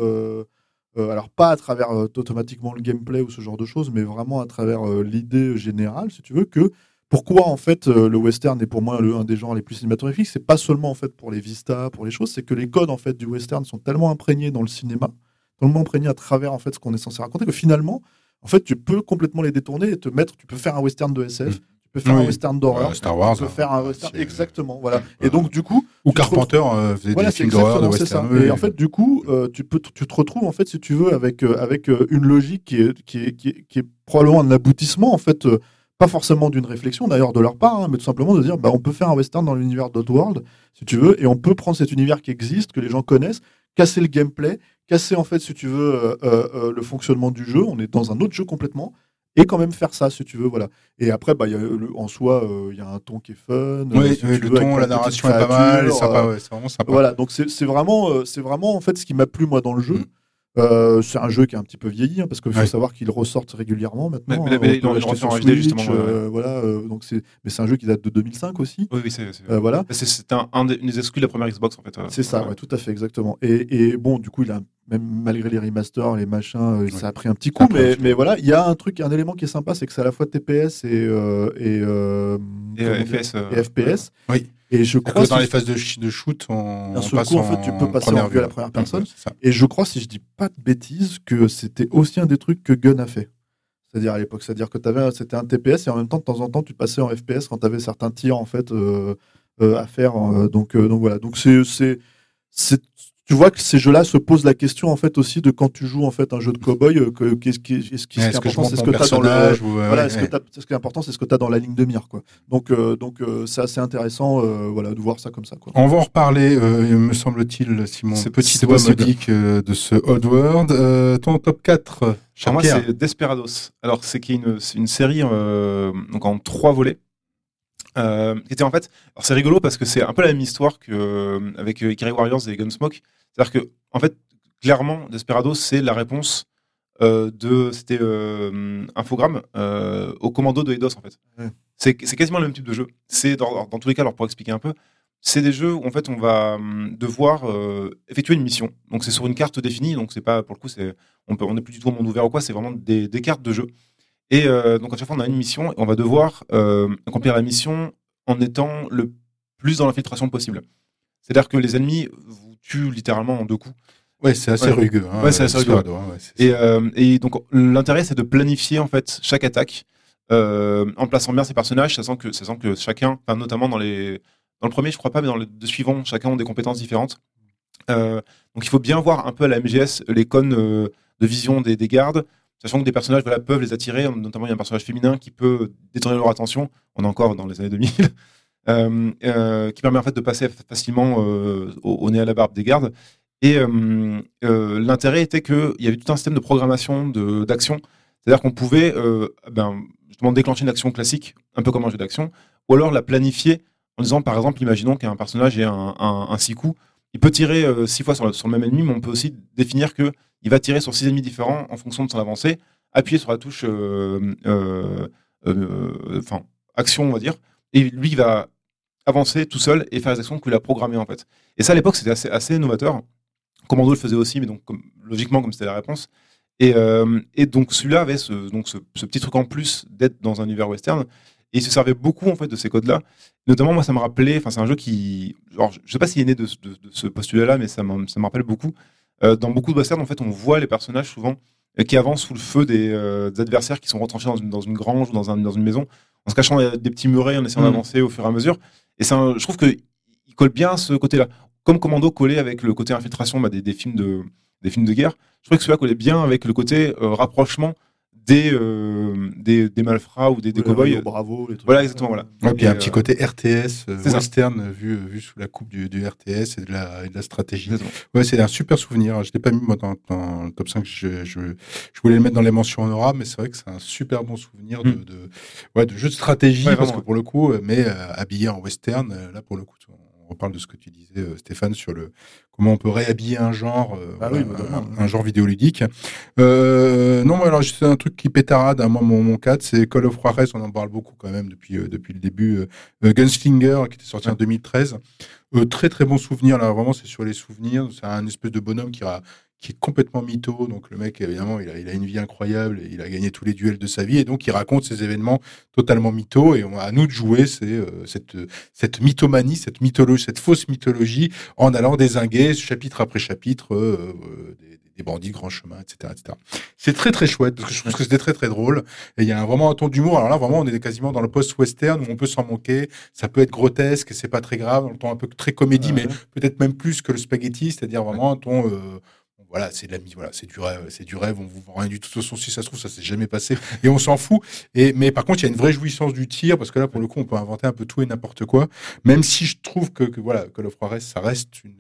euh, alors pas à travers euh, automatiquement le gameplay ou ce genre de choses, mais vraiment à travers euh, l'idée générale, si tu veux, que pourquoi en fait le western est pour moi le, un des genres les plus cinématographiques, c'est pas seulement en fait pour les vistas, pour les choses, c'est que les codes en fait du western sont tellement imprégnés dans le cinéma, tellement imprégnés à travers en fait ce qu'on est censé raconter que finalement, en fait, tu peux complètement les détourner et te mettre, tu peux faire un western de SF. Tu peux faire Oui. un western d'horreur, Euh, Star Wars, tu peux faire un western c'est- exactement, voilà. Et donc du coup, Ou Carpenter euh, faisait voilà, des films d'horreur, de ça. western. oui, Et en fait, du coup, euh, tu peux, tu te retrouves en fait, si tu veux, avec euh, avec euh, une logique qui est qui est, qui est, qui est probablement un aboutissement en fait, euh, pas forcément d'une réflexion d'ailleurs de leur part, hein, mais tout simplement de dire, bah, on peut faire un western dans l'univers d'Outworld, si tu veux, et on peut prendre cet univers qui existe, que les gens connaissent, casser le gameplay, casser en fait, si tu veux, euh, euh, euh, le fonctionnement du jeu. On est dans un autre jeu complètement. Et quand même faire ça, si tu veux, voilà. Et après, bah, y a le- en soi, euh, il y a un ton qui est fun. euh, Oui, si oui, tu le veux, ton, la narration est pas mal, euh, ouais, c'est vraiment sympa. voilà, donc c'est c'est vraiment, c'est vraiment en fait ce qui m'a plu moi dans le jeu. Mm. Euh, c'est un jeu qui est un petit peu vieilli hein, parce qu'il faut Ouais. savoir qu'il ressorte régulièrement maintenant. Mais- mais- hein, mais HD, justement, euh, voilà, euh, donc c'est, mais c'est un jeu qui date de 2005 aussi. Oui, oui, c'est c'est- Euh, voilà, c'est- un, un des, une des exclus de la première Xbox en fait. euh. c'est ça, ouais, tout à fait exactement. Et, et bon, du coup, il a même malgré les remasters, les machins, euh, ça a pris un petit coup, mais, voilà, il y a un truc, un élément qui est sympa, c'est que c'est à la fois TPS et euh, et, euh, euh, FPS. euh, et FPS. Oui. Et je crois que dans les phases de, shoot, on, on passe coup, en fait, tu peux passer en vue à la première personne. Ouais. Et je crois, si je dis pas de bêtises, que c'était aussi un des trucs que Gun a fait. C'est-à-dire à l'époque, c'est-à-dire que c'était un TPS et en même temps, de temps en temps, tu passais en FPS quand tu avais certains tirs en fait euh, euh, à faire. euh, donc, donc voilà. Donc c'est- tu vois que ces jeux-là se posent la question en fait aussi de quand tu joues en fait un jeu de cowboy, euh, que, qu'est-ce qui, est Est-ce que je important, c'est ce que tu as dans le, euh, voilà, ce qui est important, c'est ce que tu as dans la ligne de mire, quoi. Donc, euh, donc euh, c'est assez intéressant, euh, voilà, de voir ça comme ça, quoi. On va en reparler, euh, me semble-t-il, Simon. C'est- Petit c'est doigt modique euh, de ce Oddworld. Euh, ton top 4, Pour moi, c'est Desperados. Alors, c'est qui est une, c'est une série euh, donc en trois volets. Euh, était en fait, alors c'est rigolo parce que c'est un peu la même histoire que euh, avec euh, Ikari Warriors et Gunsmoke. C'est-à-dire que, en fait, clairement, Desperados, c'est la réponse euh, de, c'était euh, Infogrames euh, au commando de Eidos en fait. C'est quasiment le même type de jeu. C'est dans, dans tous les cas, alors pour expliquer un peu, c'est des jeux où en fait on va hum, devoir euh, effectuer une mission. Donc c'est sur une carte définie, donc c'est pas pour le coup c'est on peut on n'est plus du tout au monde ouvert ou quoi, c'est vraiment des, des cartes de jeu. Et euh, donc à chaque fois on a une mission et on va devoir euh, accomplir la mission en étant le plus dans l'infiltration possible. C'est-à-dire que les ennemis vous tuent littéralement en deux coups. Ouais, c'est assez Ouais. rugueux. Hein, Ouais, c'est assez rugueux. Hein, ouais, Et, euh, et donc l'intérêt c'est de planifier en fait chaque attaque euh, en plaçant bien ses personnages, sachant que, sachant que chacun, enfin, notamment dans les dans le premier je crois pas, mais dans les deux suivants, chacun ont des compétences différentes. Euh, donc il faut bien voir un peu à la MGS les cônes de vision des, des gardes, sachant que des personnages voilà, peuvent les attirer, notamment il y a un personnage féminin qui peut détourner leur attention, on est encore dans les années 2000, euh, euh, qui permet en fait de passer facilement euh, au, au nez à la barbe des gardes. Et l'intérêt était qu'il y avait tout un système de programmation d'action, c'est-à-dire qu'on pouvait ben, justement déclencher une action classique, un peu comme un jeu d'action, ou alors la planifier en disant par exemple, imaginons qu'un personnage ait un, un, un six coups, il peut tirer euh, six fois sur le, même ennemi, mais on peut aussi définir que il va tirer sur six ennemis différents en fonction de son avancée, appuyer sur la touche euh, euh, action, on va dire, et lui il va avancer tout seul et faire les actions qu'il a programmées en fait. Et ça à l'époque c'était assez, assez novateur. Commando le faisait aussi, mais donc logiquement comme c'était la réponse. Et, donc celui-là avait donc ce petit truc en plus d'être dans un univers western. Et il se servait beaucoup en fait de ces codes-là. Notamment moi ça me rappelait, enfin c'est un jeu qui, genre, je sais pas s'il est né de, ce- de- de ce postulat-là, mais ça me ça me rappelle beaucoup. Euh, dans beaucoup de westerns en fait on voit les personnages souvent euh, qui avancent sous le feu des, euh, des adversaires qui sont retranchés dans une, dans une grange ou dans, un, dans une maison, en se cachant des petits murets, en essayant Mhm. d'avancer au fur et à mesure. Et un- je trouve que il colle bien à ce côté-là. Comme Commando collait avec le côté infiltration bah, des, des films de, des films de guerre, je trouvais que celui-là collait bien avec le côté euh, rapprochement des, euh, des, des malfrats ou des, des cow-boys. Bravo, les trucs Voilà, exactement, voilà. Ouais, puis il y a Et, un petit euh, côté RTS, euh, western, euh, vu, vu sous la coupe du, du RTS et de la, et de la stratégie. Exactement. Ouais, c'est un super souvenir. Je l'ai pas mis moi dans, dans le top 5. Je, je, je voulais le mettre dans les mentions honorables, mais c'est vrai que c'est un super bon souvenir de, Mm. de, ouais, de jeu de stratégie, Ouais, parce que pour le coup, mais euh, habillé en western, là pour le coup, on reparle de ce que tu disais, euh, Stéphane, sur le comment on peut réhabiller un genre, euh, Ah oui, un, genre vidéoludique. Euh, non, alors c'est un truc qui pétarade. hein. Moi, mon, mon 4, c'est Call of Juarez. On en parle beaucoup quand même depuis depuis le début. Gunslinger, qui était sorti en 2013. Euh, très très bon souvenir. Là, vraiment, c'est sur les souvenirs. C'est un espèce de bonhomme qui a qui est complètement mytho. Donc le mec, évidemment, il a, il a une vie incroyable. Il a gagné tous les duels de sa vie. Et donc, il raconte ces événements totalement mytho. Et on, à nous de jouer c'est euh, cette, cette mythomanie, cette mythologie, cette fausse mythologie en allant désinguer chapitre après chapitre euh, euh, des, des bandits grand chemin, etc. etc. C'est très très chouette parce que je trouve que c'était très très drôle. Et il y a vraiment un ton d'humour. Alors là, vraiment, on est quasiment dans le post-western où on peut s'en moquer. Ça peut être grotesque c'est pas très grave. Le ton un peu très comédie, Ouais. mais peut-être même plus que le spaghetti, c'est-à-dire vraiment un ton. euh, voilà, c'est de la mise, voilà, c'est du rêve, c'est du rêve, on vous vend rien du tout. De toute façon, si ça se trouve, ça s'est jamais passé et on s'en fout. Et, mais par contre, il y a une vraie jouissance du tir parce que là, pour le coup, on peut inventer un peu tout et n'importe quoi. Même si je trouve que, que voilà, Call of Juarez, ça reste une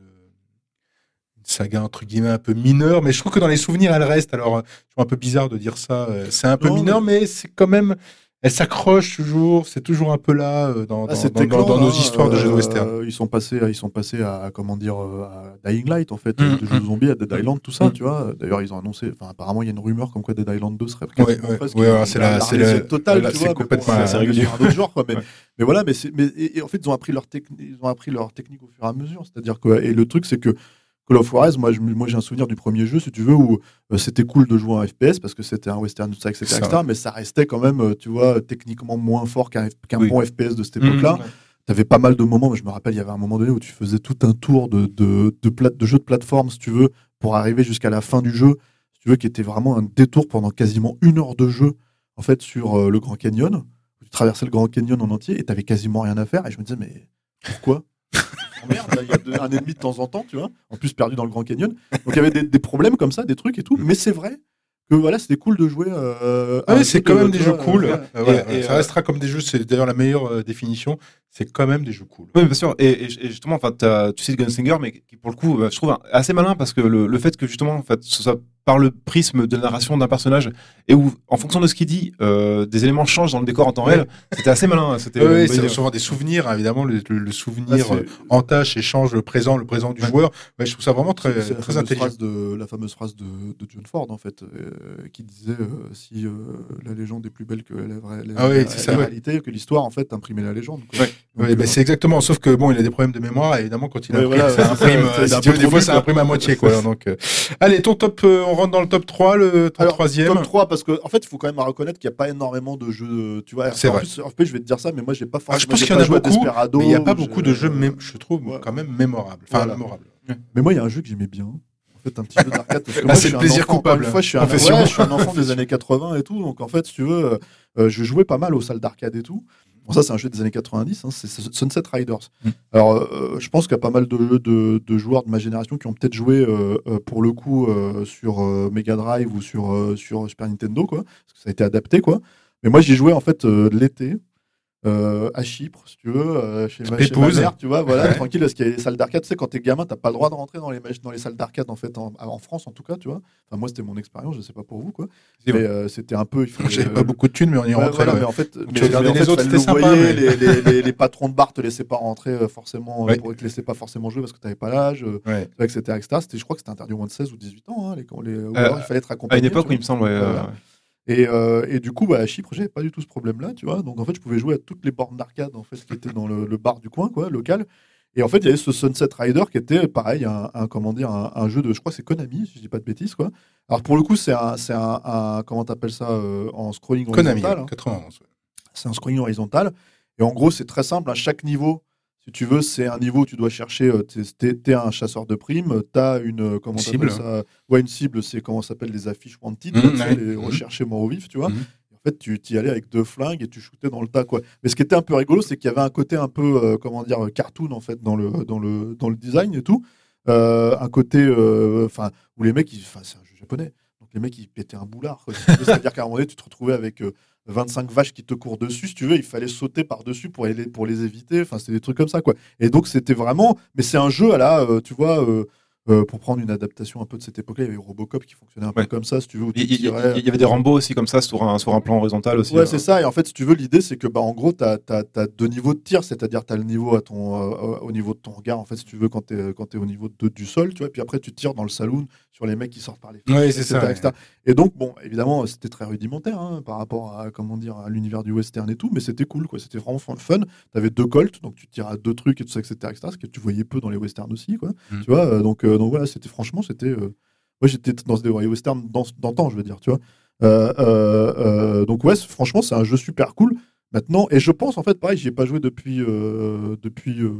saga entre guillemets un peu mineure, mais je trouve que dans les souvenirs, elle reste. Alors, euh, c'est un peu bizarre de dire ça. euh, C'est un peu Non, mineur, mais c'est quand même, elle s'accroche toujours. C'est toujours un peu là euh, dans, Ah, dans, dans nos hein, histoires de jeux de euh, western. Ils sont passés, à- ils sont passés à comment dire à Dying Light en fait, Mm, de jeux de zombies à Dead. Island, tout ça, Mm. tu vois. D'ailleurs, ils ont annoncé, enfin apparemment il y a une rumeur comme quoi Dead Island 2 serait Ouais, ouais, ouais, c'est la- c'est totale, là, tu c'est vois, mais complètement- bon, c'est régulier. un autre genre, quoi. Mais, Ouais. mais voilà, mais, c'est- mais et- et en fait ils ont appris leur technique, ils ont appris leur technique au fur et à mesure. C'est-à-dire que et le truc c'est que Call of Juarez, moi, j'ai un souvenir du premier jeu, si tu veux, où euh, c'était cool de jouer en FPS parce que c'était un western, tout ça, etc., Ça. etc., mais ça restait quand même, euh, tu vois, techniquement moins fort qu'un Oui. bon FPS de cette Mm. époque-là. T'avais pas mal de moments, mais je me rappelle, il y avait un moment donné où tu faisais tout un tour de, de, de, plate- de jeu de plateforme, si tu veux, pour arriver jusqu'à la fin du jeu, si tu veux, qui était vraiment un détour pendant quasiment une heure de jeu, en fait, sur euh, le Grand Canyon. Tu traversais le Grand Canyon en entier et t'avais quasiment rien à faire. Et je me disais, mais pourquoi? Il y a deux- un ennemi de temps en temps, tu vois, en plus perdu dans le Grand Canyon. Donc il y avait des, des problèmes comme ça, des trucs et tout, mais c'est vrai que voilà, c'était cool de jouer. euh, à Ah oui, c'est quand de- même des jeux cool. euh, Euh, et, ça restera comme des jeux, c'est d'ailleurs la meilleure définition. C'est quand même des jeux cool. Oui, bien sûr. Et, et- et justement, enfin, t'as- tu sais Gunslinger, mais qui pour le coup, euh, je trouve assez malin parce que le, le fait que justement, en fait, ce soit par le prisme de la narration d'un personnage et où, en fonction de ce qu'il dit, euh, des éléments changent dans le décor en temps Ouais. réel. C'était assez malin. C'était Oui, c'est idée. souvent des souvenirs, hein, évidemment, le, le- le là, souvenir euh, entache et change le présent, le présent du Ouais. joueur. Ouais, je trouve ça vraiment très, C'est- c'est la très intelligent. phrase de la fameuse phrase de, de John Ford en fait euh, qui disait euh, si euh, la légende est plus belle que la, vraie, la, Ah oui, la- c'est ça, la ouais. réalité que l'histoire en fait imprimait la légende quoi. Ouais. Oui, euh, c'est exactement. Sauf que bon, il a des problèmes de mémoire et évidemment quand il imprime, voilà, ça imprime. ça, euh, si des fois, ça imprime à moitié, quoi. Donc, euh, allez, ton top, euh, on rentre dans le top 3, le ton Alors, troisième. Top 3 parce que en fait il faut quand même reconnaître qu'il n'y a pas énormément de jeux tu vois C'est vrai. plus en fait, je vais te dire ça mais moi j'ai pas Ah, forcément je pense qu'il y en a beaucoup, mais il n'y a pas beaucoup de jeux, je trouve, Ouais. quand même mémorables. Enfin, Voilà. mémorables. mais moi il y a un jeu que j'aimais bien en fait un petit jeu d'arcade moi, c'est le plaisir enfant, coupable, une fois je suis un, confession. ouais, je suis un enfant des années 80 et tout donc en fait si tu veux euh, je jouais pas mal aux salles d'arcade et tout Bon, ça, c'est un jeu des années 90, hein, c'est Sunset Riders. Mm. Alors, euh, je pense qu'il y a pas mal de jeux de, de joueurs de ma génération qui ont peut-être joué, euh, euh, pour le coup, euh, sur euh, Mega Drive ou sur, euh, sur Super Nintendo, quoi, parce que ça a été adapté, quoi. Mais moi, j'y jouais, en fait, euh, l'été, euh, à Chypre, si tu veux, euh, chez, ma, chez ma mère, tu vois, voilà, tranquille, parce qu'il y a les salles d'arcade. Tu sais, quand t'es gamin, t'as pas le droit de rentrer dans les, dans les salles d'arcade, en fait, en, en France, en tout cas, tu vois. Enfin, moi, c'était mon expérience, je sais pas pour vous, quoi. Euh, c'était un peu. J'avais euh, pas beaucoup de thunes, mais on y Ouais, rentrait. voilà, ouais. mais en fait, mais- tu regardais mais en les fait, autres, c'était sympa, mais- les, les, les, patrons de bar te laissaient pas rentrer euh, forcément, euh, Ouais. pour, te laissaient pas forcément jouer parce que t'avais pas l'âge, euh, etc., etc. C'était, je crois que c'était interdit au moins de 16 ou 18 ans, hein, les, les, il fallait être À accompagné. une époque, il me semble. Euh, et, euh, et du coup, bah, à Chypre, j'avais pas du tout ce problème-là, tu vois. Donc en fait, je pouvais jouer à toutes les bornes d'arcade en fait qui étaient dans le, le bar du coin, quoi, local. Et en fait, il y avait ce Sunset Rider qui était pareil, un, un- comment dire, un, un jeu de, je crois, c'est Konami, si je dis pas de bêtises, quoi. Alors pour le coup, c'est un, c'est un, un- comment t'appelles ça, euh, en scrolling Konami, horizontal. hein. 91. ouais. C'est un scrolling horizontal. Et en gros, c'est très simple. À chaque niveau, si tu veux, c'est un niveau où tu dois chercher. euh, T'es t'es un chasseur de primes. T'as une. euh, Comment Cible. ça? Ouais, une cible, c'est comment ça s'appelle les affiches wanted. Tu sais, ouais. les Mhm. recherchés mort au vif, tu vois. Mhm. En fait, tu y allais avec deux flingues et tu shootais dans le tas, quoi. Mais ce qui était un peu rigolo, c'est qu'il y avait un côté un peu, euh, comment dire, cartoon, en fait, dans le, dans le, dans le design et tout. Euh, un côté, euh, enfin, où les mecs, c'est un jeu japonais. Donc les mecs, ils pétaient un boulard. tu C'est-à-dire qu'à un moment donné, tu te retrouvais avec 25 vaches qui te courent dessus, si tu veux, il fallait sauter par-dessus pour, les- pour les éviter. Enfin, c'était des trucs comme ça, quoi. Et donc, c'était vraiment. Mais c'est un jeu à la, euh, tu vois, euh, Euh, pour prendre une adaptation un peu de cette époque-là, il y avait Robocop qui fonctionnait un peu Ouais. comme ça, si tu veux. Il tirais- y avait des Rambo aussi comme ça sur un, sur un plan horizontal aussi. Ouais, euh. c'est ça. Et en fait, si tu veux, l'idée, c'est que, bah, en gros, tu as, deux niveaux de tir, c'est-à-dire tu as le niveau à ton, euh, au niveau de ton regard, en fait, si tu veux, quand tu es, quand es au niveau de- du sol, tu vois. Et puis après, tu tires dans le saloon sur les mecs qui sortent par les Ouais, fenêtres, c'est etc., ça, etc. Et donc, bon, évidemment, c'était très rudimentaire hein, par rapport à, comment dire, à l'univers du western et tout, mais c'était cool, quoi. C'était vraiment fun. Tu avais deux colts, donc tu tires à deux trucs et tout ça, etc., etc., ce que tu voyais peu dans les westerns aussi, quoi. Mm. Tu vois, euh, donc, euh, donc voilà, c'était franchement, c'était. euh, moi, j'étais dans des westerns dans- d'antan, je veux dire, tu vois. Euh, euh, euh, donc ouais, franchement, c'est un jeu super cool. Maintenant, et je pense en fait, pareil, j'y ai pas joué depuis euh, depuis euh,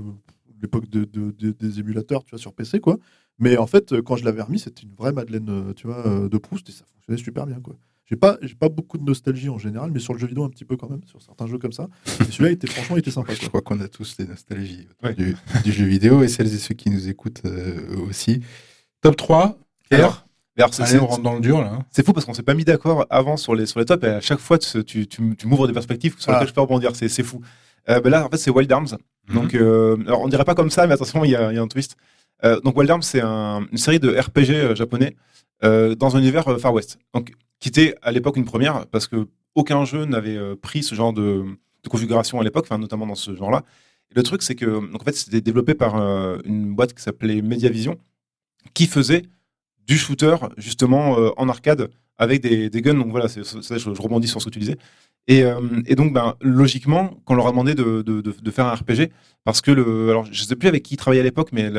l'époque de, de- de- des émulateurs, tu vois, sur PC quoi. Mais en fait, euh, quand je l'avais remis, c'était une vraie Madeleine, euh, tu vois, euh, de Proust et ça fonctionnait super bien quoi. J'ai pas j'ai pas beaucoup de nostalgie en général, mais sur le jeu vidéo un petit peu quand même, sur certains jeux comme ça. Et celui-là, il était franchement, il était sympa Je crois qu'on a tous des nostalgies Ouais. du, du jeu vidéo et celles et ceux qui nous écoutent euh, aussi. Top 3, R. Alors, alors, c'est- Allez, on rentre dans le dur là. hein. C'est fou parce qu'on s'est pas mis d'accord avant sur les, sur les tops et à chaque fois tu, tu, tu, tu m'ouvres des perspectives sur Ah. lesquelles je peux rebondir. C'est, c'est fou. Euh, ben là, en fait, c'est Wild Arms. Mhm. Donc, euh, alors on dirait pas comme ça, mais attention, il y a, il y a un twist. Euh, donc, Wild Arms, c'est un- une série de RPG euh, japonais euh, dans un univers euh, Far West. Donc, qui était à l'époque une première parce que aucun jeu n'avait euh, pris ce genre de, configuration à l'époque, notamment dans ce genre-là. Le truc, c'est que donc, en fait, c'était développé par euh, une boîte qui s'appelait Mediavision, qui faisait du shooter justement euh, en arcade avec des, guns. Donc voilà, c'est, ça, je, rebondis sur ce que tu disais. Et, euh, donc, ben, logiquement, quand on leur a demandé de, faire un RPG, parce que le, alors je sais plus avec qui ils travaillaient à l'époque, mais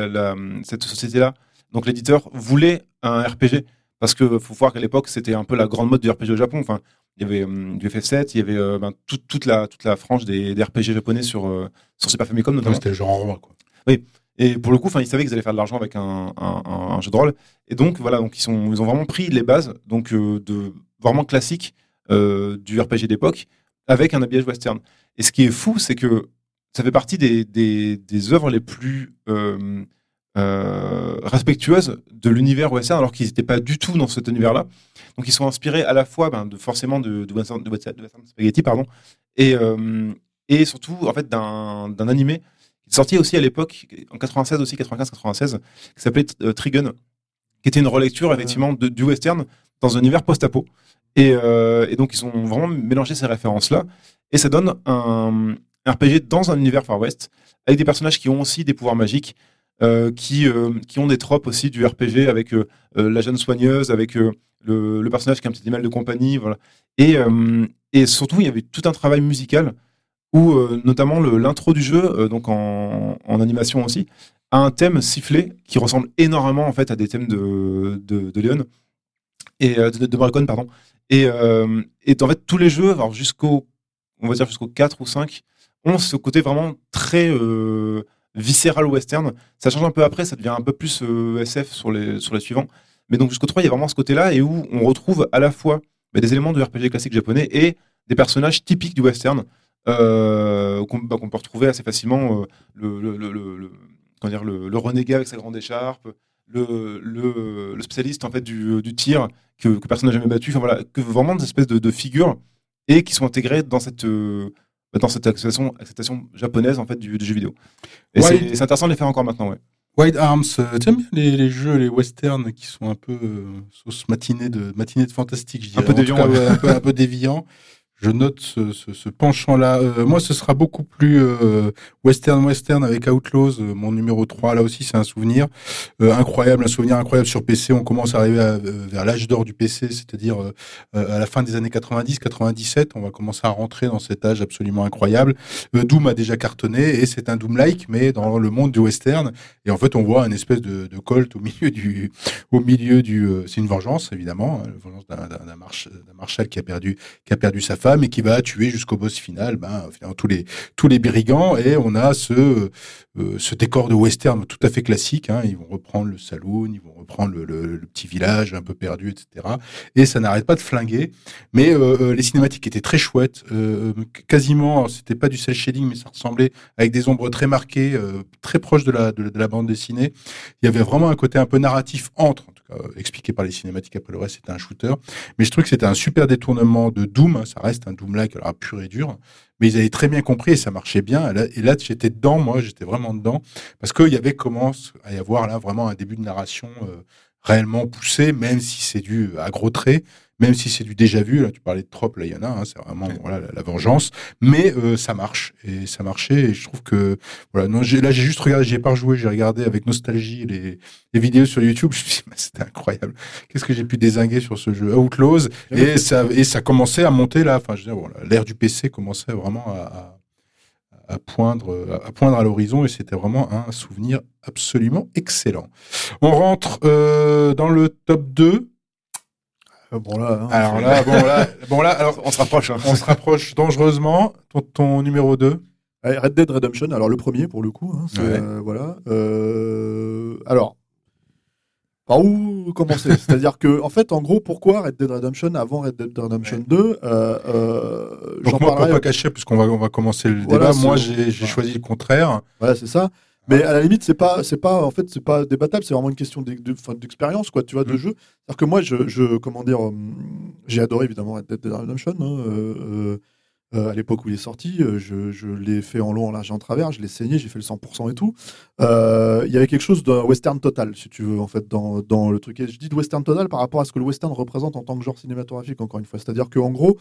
cette société-là, donc l'éditeur voulait un RPG parce que faut voir qu'à l'époque c'était un peu la grande mode du RPG au Japon. Enfin, il y avait euh, du FF7, il y avait euh, ben, toute, toute la toute la franche des, des RPG japonais sur euh, sur Super Famicom notamment. C'était le genre en roi. Quoi. Et pour le coup, enfin, ils savaient qu'ils allaient faire de l'argent avec un, un- un- un jeu de rôle. Et donc, voilà, donc ils, sont, ils ont vraiment pris les bases, donc euh, de vraiment classique euh, du RPG d'époque, avec un habillage western. Et ce qui est fou, c'est que ça fait partie des, des, des œuvres les plus euh, euh, respectueuses de l'univers western, alors qu'ils n'étaient pas du tout dans cet univers-là. Donc, ils sont inspirés à la fois ben, de forcément de, de, western, de spaghetti, pardon, et, euh, et surtout en fait d'un animé qui est sorti aussi à l'époque, en 96 aussi, 95-96, qui s'appelait euh, Trigun, qui était une relecture effectivement de- du western dans un univers post-apo. Et, euh, et donc ils ont vraiment mélangé ces références-là, et ça donne un, RPG dans un univers Far West, avec des personnages qui ont aussi des pouvoirs magiques, qui, euh, qui ont des tropes aussi du RPG, avec euh, euh, la jeune soigneuse, avec euh, le, personnage qui a un petit animal de compagnie, voilà. Et, euh, et surtout, il y avait tout un travail musical où euh, notamment l'intro du jeu, euh, donc en, animation aussi, a un thème sifflé qui ressemble énormément en fait à des thèmes de, de, de Leon et euh, de, Morricone, pardon. Et, euh, et en fait tous les jeux, jusqu'au on va dire jusqu'au 4 ou 5, ont ce côté vraiment très euh, viscéral western. Ça change un peu après, ça devient un peu plus euh, SF sur les, suivants. Mais donc jusqu'au 3, il y a vraiment ce côté-là et où on retrouve à la fois bah, des éléments de RPG classique japonais et des personnages typiques du western euh, qu'on bah, qu'on peut retrouver assez facilement. euh, le, le, le, comment dire, le, renégat avec sa grande écharpe, le, spécialiste en fait du, tir que, personne n'a jamais battu. Enfin voilà, que vraiment des espèces de, figures et qui sont intégrées dans cette dans cette acceptation, acceptation japonaise en fait du, du jeu vidéo. Et c'est intéressant de les faire encore maintenant, ouais. White Arms, euh, t'aimes bien les, les jeux, les westerns qui sont un peu euh, sauce matinée de, matinée de fantastique, je dirais. peu déviant, cas, ouais, un, peu, un peu déviant. Je note ce, ce, ce penchant-là. Euh, moi, ce sera beaucoup plus euh, western-western avec Outlaws, euh, mon numéro 3. Là aussi, c'est un souvenir euh, incroyable, un souvenir incroyable sur PC. On commence à arriver à- euh, vers l'âge d'or du PC, c'est-à-dire euh, euh, à la fin des années 90-97. On va commencer à rentrer dans cet âge absolument incroyable. Euh, Doom a déjà cartonné et c'est un Doom-like, mais dans le monde du western. Et en fait, on voit un espèce de, de Colt au milieu du, au milieu du. euh, c'est une vengeance évidemment, hein, la vengeance d'un march- d'un marshal qui a perdu, qui a perdu sa femme et qui va tuer jusqu'au boss final, ben tous les tous les brigands. Et on a ce euh, ce décor de western tout à fait classique. Hein, ils vont reprendre le saloon, ils vont reprendre le, petit village un peu perdu, etc. Et ça n'arrête pas de flinguer. Mais euh, euh, les cinématiques étaient très chouettes, euh, quasiment. C'était pas du cel shading, mais ça ressemblait avec des ombres très marquées, très proches de la de, la bande dessinée. Il y avait vraiment un côté un peu narratif entre, en euh, expliqué par les cinématiques. Après le reste, c'était un shooter. Mais je trouve que c'était un super détournement de Doom. Ça reste un Doom-like alors pur et dur. Mais ils avaient très bien compris et ça marchait bien. Et là, j'étais dedans, moi, j'étais vraiment dedans. Parce qu'il y avait commence à y avoir là vraiment un début de narration euh, réellement poussé, même si c'est du à gros traits même si c'est du déjà vu, là, tu parlais de trop, là, il y en a, hein, c'est vraiment voilà, la, vengeance, mais euh, ça marche, et ça marchait, et je trouve que, voilà, non, là, j'ai juste regardé, j'ai pas rejoué, j'ai regardé avec nostalgie les, les vidéos sur YouTube, je me suis dit, c'était incroyable, qu'est-ce que j'ai pu désinguer sur ce jeu? Outlaws, et ça, et ça commençait à monter là, enfin, je veux dire, l'ère du PC commençait vraiment à, à poindre à poindre à l'horizon et c'était vraiment un souvenir absolument excellent. On rentre euh, dans le top 2 euh, bon là, hein, alors là, bon là, bon là, alors on se rapproche, hein. on se rapproche dangereusement. Ton, ton numéro 2 Red Dead Redemption, alors le premier pour le coup, hein, euh, voilà. Euh, alors, par où commencer? C'est-à-dire que, en fait, en gros, pourquoi Red Dead Redemption avant Red Dead Redemption 2 euh, euh, Donc moi, pour pas cacher, puisqu'on va, on va commencer le débat, moi j'ai choisi le contraire. Voilà, c'est ça. Mais à la limite, c'est pas, c'est pas, en fait, c'est pas débattable. C'est vraiment une question d'expérience, quoi, tu vois, de mm. jeu. C'est-à-dire que moi, je, je comment dire, hum, j'ai adoré évidemment Red Dead Redemption. Hein, euh, euh, à l'époque où il est sorti, euh, je, je l'ai fait en long, en large et en travers. Je l'ai saigné, j'ai fait le 100% et tout. Il y avait quelque chose d'un western total, si tu veux, en fait, dans, dans le truc. Et je dis de western total par rapport à ce que le western représente en tant que genre cinématographique, encore une fois. C'est-à-dire qu'en gros,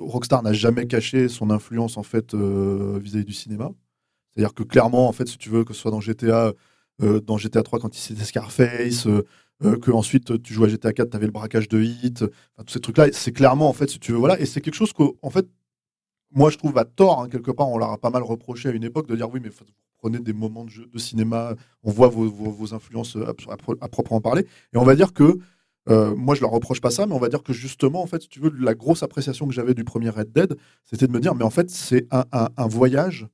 Rockstar n'a jamais caché son influence en fait vis à -vis du cinéma. C'est-à-dire que clairement, en fait, si tu veux, que ce soit dans GTA, euh, dans GTA 3 quand il s'était Scarface, euh, euh, que ensuite tu jouais à GTA 4, tu avais le braquage de hit, tous ces trucs-là, c'est clairement, en fait, si tu veux, voilà, et c'est quelque chose qu'en fait, moi je trouve à tort, hein, quelque part, on leur a pas mal reproché à une époque de dire oui, mais vous prenez des moments de, jeu, de cinéma, on voit vos, influences à, proprement parler, et on va dire que moi, je leur reproche pas ça, mais on va dire que justement, en fait, si tu veux, la grosse appréciation que j'avais du premier Red Dead, c'était de me dire, mais en fait, c'est un, voyage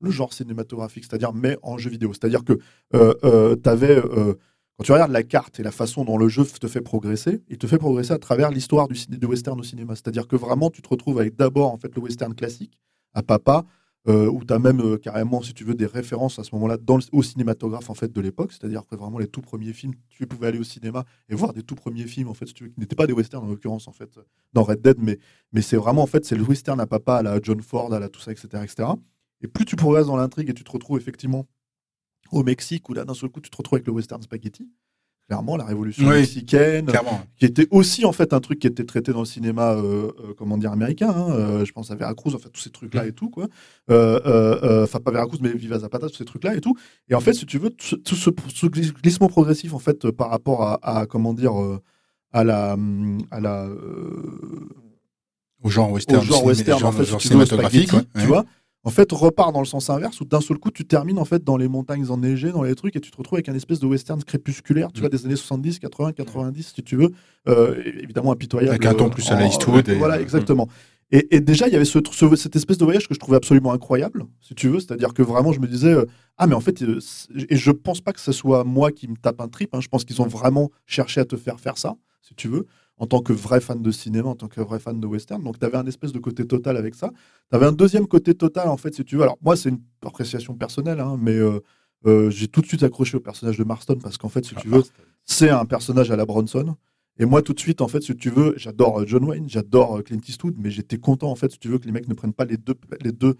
le genre cinématographique, c'est-à-dire mais en jeu vidéo. C'est-à-dire que euh, euh, avais, euh, quand tu regardes la carte et la façon dont le jeu te fait progresser, il te fait progresser à travers l'histoire du, western au cinéma. C'est-à-dire que vraiment, tu te retrouves avec d'abord en fait le western classique à papa, où tu as même carrément, si tu veux, des références à ce moment-là au cinématographe en fait de l'époque. C'est-à-dire que vraiment les tout premiers films, tu pouvais aller au cinéma et voir des tout premiers films en fait, tu qui n'étaient pas des westerns en l'occurrence en fait dans Red Dead, mais mais c'est vraiment en fait c'est le western à papa, à John Ford, à la tout ça, etc., etc. Et plus tu progresses dans l'intrigue et tu te retrouves effectivement au Mexique, où là, d'un seul coup, tu te retrouves avec le western spaghetti. Clairement, la révolution mexicaine, qui était aussi en fait un truc qui était traité dans le cinéma, euh, euh, comment dire, américain. Hein, euh, je pense à Veracruz, en fait, tous ces trucs-là mm. et tout, quoi. Enfin, pas Veracruz, mais Viva Zapata, tous ces trucs-là et tout. Et en fait, si tu veux, tout ce, glissement progressif, en fait, par rapport à, comment dire, à la, à la au genre western, au genre western, en fait, cinématographique, tu vois en fait, repart dans le sens inverse, où d'un seul coup, tu termines en fait dans les montagnes enneigées, dans les trucs, et tu te retrouves avec un espèce de western crépusculaire, tu mm. vois, des années 70, 80, 90, si tu veux, euh, évidemment impitoyable. Avec un ton plus à la Eastwood. Voilà, mm. exactement. Et, déjà, il y avait ce, cette espèce de voyage que je trouvais absolument incroyable, si tu veux. C'est-à-dire que vraiment, je me disais, euh, ah, mais en fait, euh, et je pense pas que ce soit moi qui me tape un trip. Hein, je pense qu'ils ont vraiment cherché à te faire faire ça, si tu veux en tant que vrai fan de cinéma, en tant que vrai fan de western. Donc, tu avais un espèce de côté total avec ça. Tu avais un deuxième côté total, en fait, si tu veux. Alors, moi, c'est une appréciation personnelle, hein, mais euh, euh, j'ai tout de suite accroché au personnage de Marston parce qu'en fait, si tu veux, c'est un personnage à la Bronson. Et moi, tout de suite, en fait, si tu veux, j'adore euh, John Wayne, j'adore Clint Eastwood, mais j'étais content, en fait, si tu veux, que les mecs ne prennent pas les deux, les deux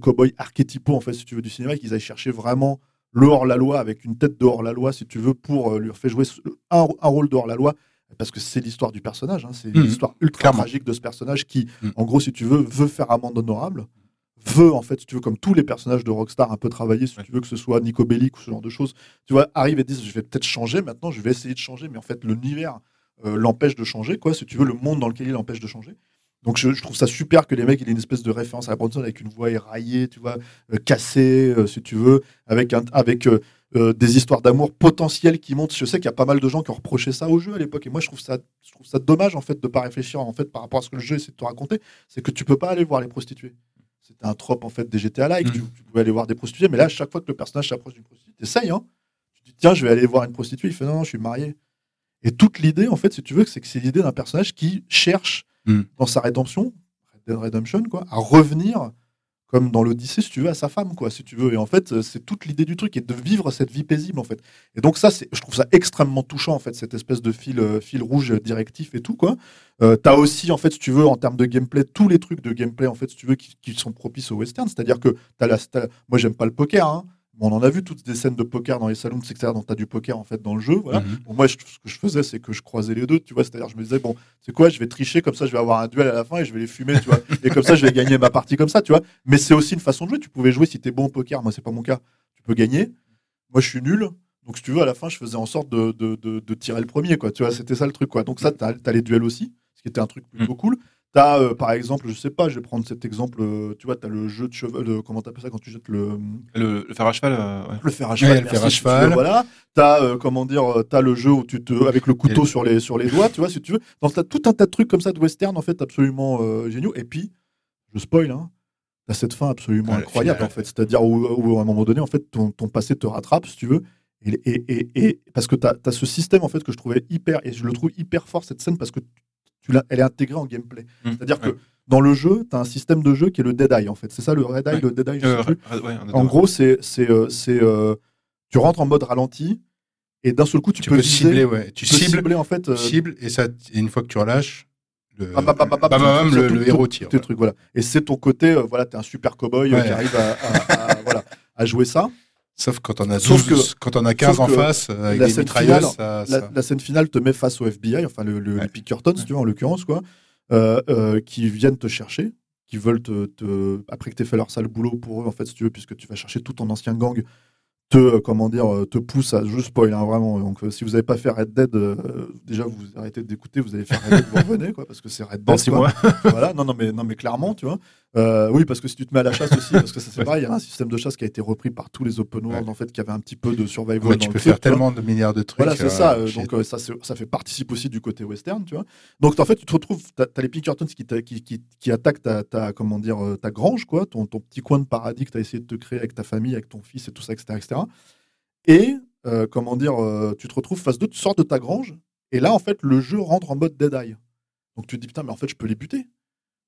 cowboys archétypaux, en fait, si tu veux, du cinéma, et qu'ils aillent chercher vraiment le hors-la-loi avec une tête de hors-la-loi, si tu veux, pour lui faire jouer un, un rôle de hors-la-loi parce que c'est l'histoire du personnage, hein. c'est mmh. l'histoire ultra tragique de ce personnage qui, mmh. en gros, si tu veux, veut faire amende honorable, veut, en fait, si tu veux, comme tous les personnages de Rockstar, un peu travailler, si tu veux, que ce soit Nico Bellic ou ce genre de choses, tu vois, arrive et disent, je vais peut-être changer maintenant, je vais essayer de changer, mais en fait, l'univers euh, l'empêche de changer, quoi, si tu veux, le monde dans lequel il l'empêche de changer. Donc je, trouve ça super que les mecs aient une espèce de référence à la Bronson avec une voix éraillée, tu vois, euh, cassée, euh, si tu veux, avec un, avec euh, des histoires d'amour potentielles qui montent. Je sais qu'il y a pas mal de gens qui ont reproché ça au jeu à l'époque, et moi je trouve ça, je trouve ça dommage en fait de pas réfléchir en fait par rapport à ce que le jeu essaie de te raconter, c'est que tu peux pas aller voir les prostituées. C'était un trope en fait des GTA like, mm. tu, pouvais aller voir des prostituées, mais là chaque fois que le personnage s'approche d'une prostituée, t'essayes, hein. Tu dis tiens je vais aller voir une prostituée, il fait non, non je suis marié. Et toute l'idée en fait, si tu veux, c'est que c'est l'idée d'un personnage qui cherche mm. dans sa rédemption, Redemption quoi, à revenir comme dans l'Odyssée, si tu veux, à sa femme, quoi, si tu veux. Et en fait, c'est toute l'idée du truc, et de vivre cette vie paisible, en fait. Et donc ça, je trouve ça extrêmement touchant, en fait, cette espèce de fil, euh, fil rouge directif et tout, quoi. Euh, t'as aussi, en fait, si tu veux, en termes de gameplay, tous les trucs de gameplay, en fait, si tu veux, qui, sont propices au western. C'est-à-dire que t'as la, moi, j'aime pas le poker, hein. Bon, on en a vu toutes des scènes de poker dans les salons, etc. Donc, t'as du poker, en fait, dans le jeu, voilà. Mhm. Bon, moi, je- ce que je faisais, c'est que je croisais les deux, tu vois. C'est-à-dire, je me disais, bon, c'est quoi, je vais tricher, comme ça, je vais avoir un duel à la fin et je vais les fumer, tu vois. et comme ça, je vais gagner ma partie comme ça, tu vois. Mais c'est aussi une façon de jouer. Tu pouvais jouer si t'es bon au poker. Moi, c'est pas mon cas. Tu peux gagner. Moi, je suis nul. Donc, si tu veux, à la fin, je faisais en sorte de, de, de, de tirer le premier, quoi. Tu vois, c'était ça le truc, quoi. Donc, ça, t'as as les duels aussi, ce qui était un truc plutôt cool. T'as, euh, par exemple, je sais pas, je vais prendre cet exemple, euh, tu vois, t'as le jeu de cheval, de- comment t'appelles ça quand tu jettes le, Le, le fer à cheval, euh, ouais. le fer à cheval. Ouais, le fer à si tu cheval. veux, voilà. T'as, euh, comment dire, euh, t'as le jeu où tu te, avec le couteau sur les, sur les doigts, tu vois, si tu veux. Donc, t'as tout un tas de trucs comme ça de western, en fait, absolument euh, géniaux. Et puis, je spoil, hein, t'as cette fin absolument le incroyable, final. en fait. C'est-à-dire où, où, à un moment donné, en fait, ton, ton passé te rattrape, si tu veux. Et, et, et, et- parce que t'as as ce système, en fait, que je trouvais hyper, et je le trouve hyper fort, cette scène, parce que tu elle est intégrée en gameplay. Mm. C'est-à-dire Ouais. que dans le jeu, t'as un système de jeu qui est le Dead Eye, en fait. C'est ça, le Red Eye, Ouais. le Dead Eye, je Euh, sais plus. En gros, c'est c'est euh, euh, tu rentres en mode ralenti et d'un seul coup tu, Tu peux, peux viser, cibler, ouais. Tu tu peux cibles, cibler en fait euh, cibles, et ça, et une fois que tu relâches, le, le, héros tire. tes trucs, voilà. Et c'est ton côté, euh, voilà, t'es un super cowboy qui arrive à, à- à- voilà, à jouer ça. Sauf quand on a Sauf 12, quand on a 15 en que face, euh, avec la des scène finale, ça, La, ça- la scène finale te met face au FBI, enfin le, le, Ouais. les Pinkertons, si tu veux, en l'occurrence, quoi, euh, euh, qui viennent te chercher, qui veulent te, te- après que tu fait leur sale boulot pour eux, en fait, si tu veux, puisque tu vas chercher tout ton ancien gang, te, euh, comment dire, te pousse à, je spoil, hein, vraiment. Donc, si vous n'avez pas fait Red Dead, déjà, vous arrêtez d'écouter, vous allez faire Red Dead, vous revenez, quoi, parce que c'est Red Dead. Dans six mois. voilà, non, non, mais, non, mais clairement, tu vois. Euh, oui, parce que si tu te mets à la chasse aussi, parce que ça c'est Ouais. pareil, il y a un système de chasse qui a été repris par tous les open world, Ouais. en fait, qui avait un petit peu de survival Ouais, dans tu le peux faire tellement de milliards de trucs. Voilà, c'est euh, ça. euh, donc, euh, ça, fait participe aussi du côté western, tu vois. Donc, en fait, tu te retrouves, tu as, les Pinkertons qui, qui, qui, qui attaquent ta, ta, comment dire, ta grange, quoi, ton, ton petit coin de paradis que tu as essayé de te créer avec ta famille, avec ton fils et tout ça, etc. etc. Et, comment dire, tu te retrouves face d'eux, tu sors de ta grange, et là, en fait, le jeu rentre en mode Dead Eye. Donc, tu te dis, putain, mais en fait, je peux les buter.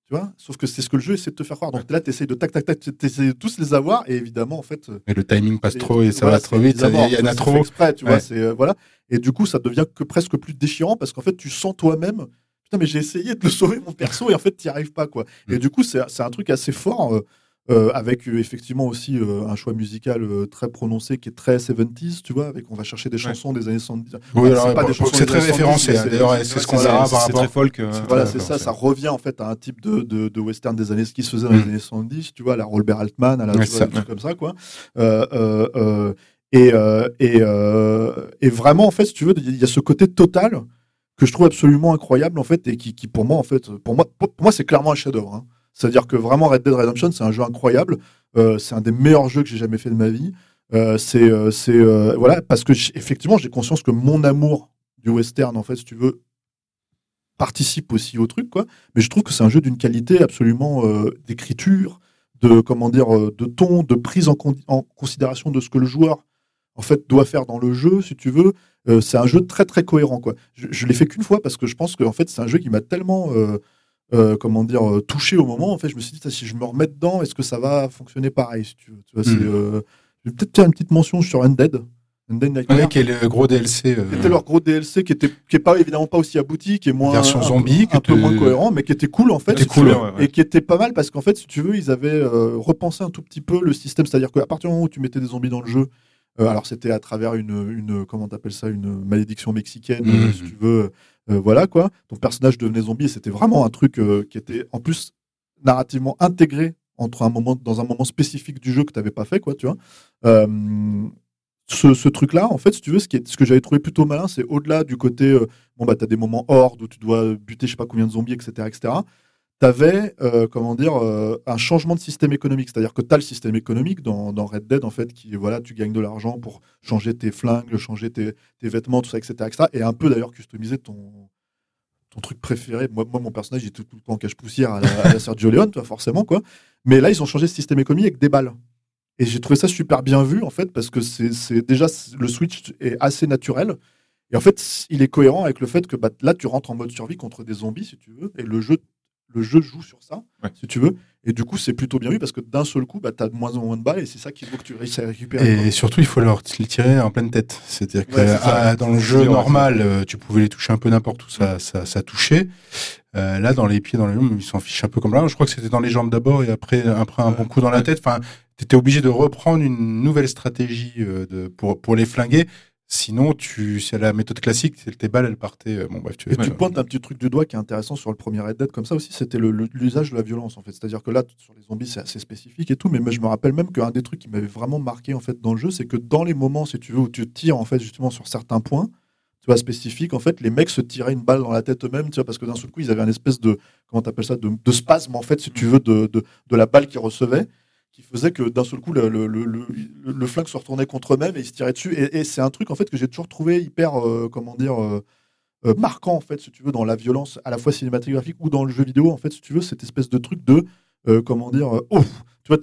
Tu vois? Sauf que c'est ce que le jeu essaie de te faire croire. Donc là, tu essayes de tac, tac, tac, tu de tous les avoir, et évidemment, en fait. euh, Mais le timing passe et- trop et ça voilà, va trop vite. Il y en a trop. exprès, tu vois, Ouais. euh, voilà. Et du coup, ça devient que presque plus déchirant parce qu'en fait, tu sens toi-même, putain, mais j'ai essayé de le sauver mon perso et en fait, tu n'y arrives pas, quoi. Et Mm. du coup, c'est c'est un truc assez fort. euh, euh, avec euh, effectivement aussi euh, un choix musical euh, très prononcé qui est très 70s, tu vois, avec on va chercher des chansons des années 70. Oui, alors, c'est pas bon, des chansons c'est très années 70, référencé. hein. c'est- D'ailleurs, c'est- c'est ce c'est- qu'on c'est- verra c'est par très rapport. folk. euh, Voilà, c'est ça, c'est- ça revient en fait à un type de, de, de western des années, ce qui se faisait dans Mm. les années 70, tu vois, à la Robert Altman, à la, Ouais, vois, ça. des trucs comme ça, quoi. Euh, euh, euh, et, euh, et, euh, et vraiment, en fait, si tu veux, il y a ce côté total que je trouve absolument incroyable, en fait, et qui, qui pour moi, en fait, pour moi, pour pour moi c'est clairement un chef-d'œuvre. hein. C'est-à-dire que vraiment, Red Dead Redemption, c'est un jeu incroyable. Euh, c'est un des meilleurs jeux que j'ai jamais fait de ma vie. Euh, c'est, euh, euh, voilà, parce que effectivement, j'ai conscience que mon amour du western, en fait, si tu veux, participe aussi au truc, quoi. Mais je trouve que c'est un jeu d'une qualité absolument d'écriture, de comment dire, de ton, de prise en, con- en considération de ce que le joueur en fait doit faire dans le jeu, si tu veux. C'est un jeu très très cohérent, quoi. Je, je l'ai fait qu'une fois parce que je pense que en fait c'est un jeu qui m'a tellement euh, comment dire euh, touché au moment. En fait, je me suis dit si je me remets dedans, est-ce que ça va fonctionner pareil, si tu veux. Tu vois, euh, je vais peut-être faire une petite mention sur Undead. Undead Nightmare. Ouais, qui est le gros DLC. euh, C'était leur gros DLC qui était qui est pas évidemment pas aussi abouti, qui est moins Version un, zombie, un que peu moins cohérent, mais qui était cool en fait. Si cool, veux, ouais, ouais. et qui était pas mal parce qu'en fait, si tu veux, ils avaient repensé un tout petit peu le système, c'est-à-dire qu'à partir du moment où tu mettais des zombies dans le jeu, alors c'était à travers une, une comment t'appelles ça, une malédiction mexicaine, euh, si tu veux, voilà quoi. Ton personnage devenait zombie c'était vraiment un truc euh, qui était en plus narrativement intégré entre un moment dans un moment spécifique du jeu que t'avais pas fait quoi, tu vois. Euh, ce, ce truc-là, en fait, si tu veux, ce, qui est, ce que j'avais trouvé plutôt malin, c'est au-delà du côté, euh, bon, bah, t'as des moments horde où tu dois buter je sais pas combien de zombies, etc., etc. T'avais, euh, comment dire, euh, un changement de système économique. C'est-à-dire que t'as le système économique dans, Red Dead, en fait, qui, voilà, tu gagnes de l'argent pour changer tes flingues, changer tes, vêtements, tout ça, etc., etc. Et un peu, d'ailleurs, customiser ton, ton truc préféré. Moi, moi mon personnage, il est tout, le temps en cache-poussière à la, à la Sergio Leone, forcément, quoi. Mais là, ils ont changé ce système économique avec des balles. Et j'ai trouvé ça super bien vu, en fait, parce que c'est déjà, le switch est assez naturel. Et en fait, il est cohérent avec le fait que bah, là, tu rentres en mode survie contre des zombies, si tu veux, et le jeu, le jeu joue sur ça, Ouais. si tu veux. Et du coup, c'est plutôt bien vu parce que d'un seul coup, bah, tu as de moins en moins de balles et c'est ça qu'il faut que tu réussisses à récupérer. Et surtout, il faut leur les tirer en pleine tête. C'est-à-dire que ah, dans le jeu normal, euh, tu pouvais les toucher un peu n'importe où, ça, ça, ça touchait. Euh, là, dans les pieds, dans les jambes, ils s'en fichent un peu comme là. Je crois que c'était dans les jambes d'abord et après, après un bon coup dans la tête. Enfin, tu étais obligé de reprendre une nouvelle stratégie euh, de, pour, pour les flinguer. Sinon, tu, c'est la méthode classique, tes balles, elles partaient. Euh, bon, bref, tu, et tu pointes un petit truc du doigt qui est intéressant sur le premier Red Dead, comme ça aussi, c'était l'usage de la violence, en fait. C'est-à-dire que là, sur les zombies, c'est assez spécifique et tout, mais je me rappelle même qu'un des trucs qui m'avait vraiment marqué, en fait, dans le jeu, c'est que dans les moments, si tu veux, où tu tires, en fait, justement, sur certains points, tu vois, spécifiques, en fait, les mecs se tiraient une balle dans la tête eux-mêmes, tu vois, parce que d'un seul coup, ils avaient un espèce de, comment t'appelles ça, de, de, spasme, en fait, si tu veux, de, de, de la balle qu'ils recevaient qui faisait que d'un seul coup le, le, le, le, flingue se retournait contre eux-mêmes et ils se tiraient dessus. Et, c'est un truc en fait que j'ai toujours trouvé hyper, euh, comment dire, euh, euh, marquant en fait, si tu veux, dans la violence à la fois cinématographique ou dans le jeu vidéo en fait, si tu veux, cette espèce de truc de, comment dire, ouf, tu vois,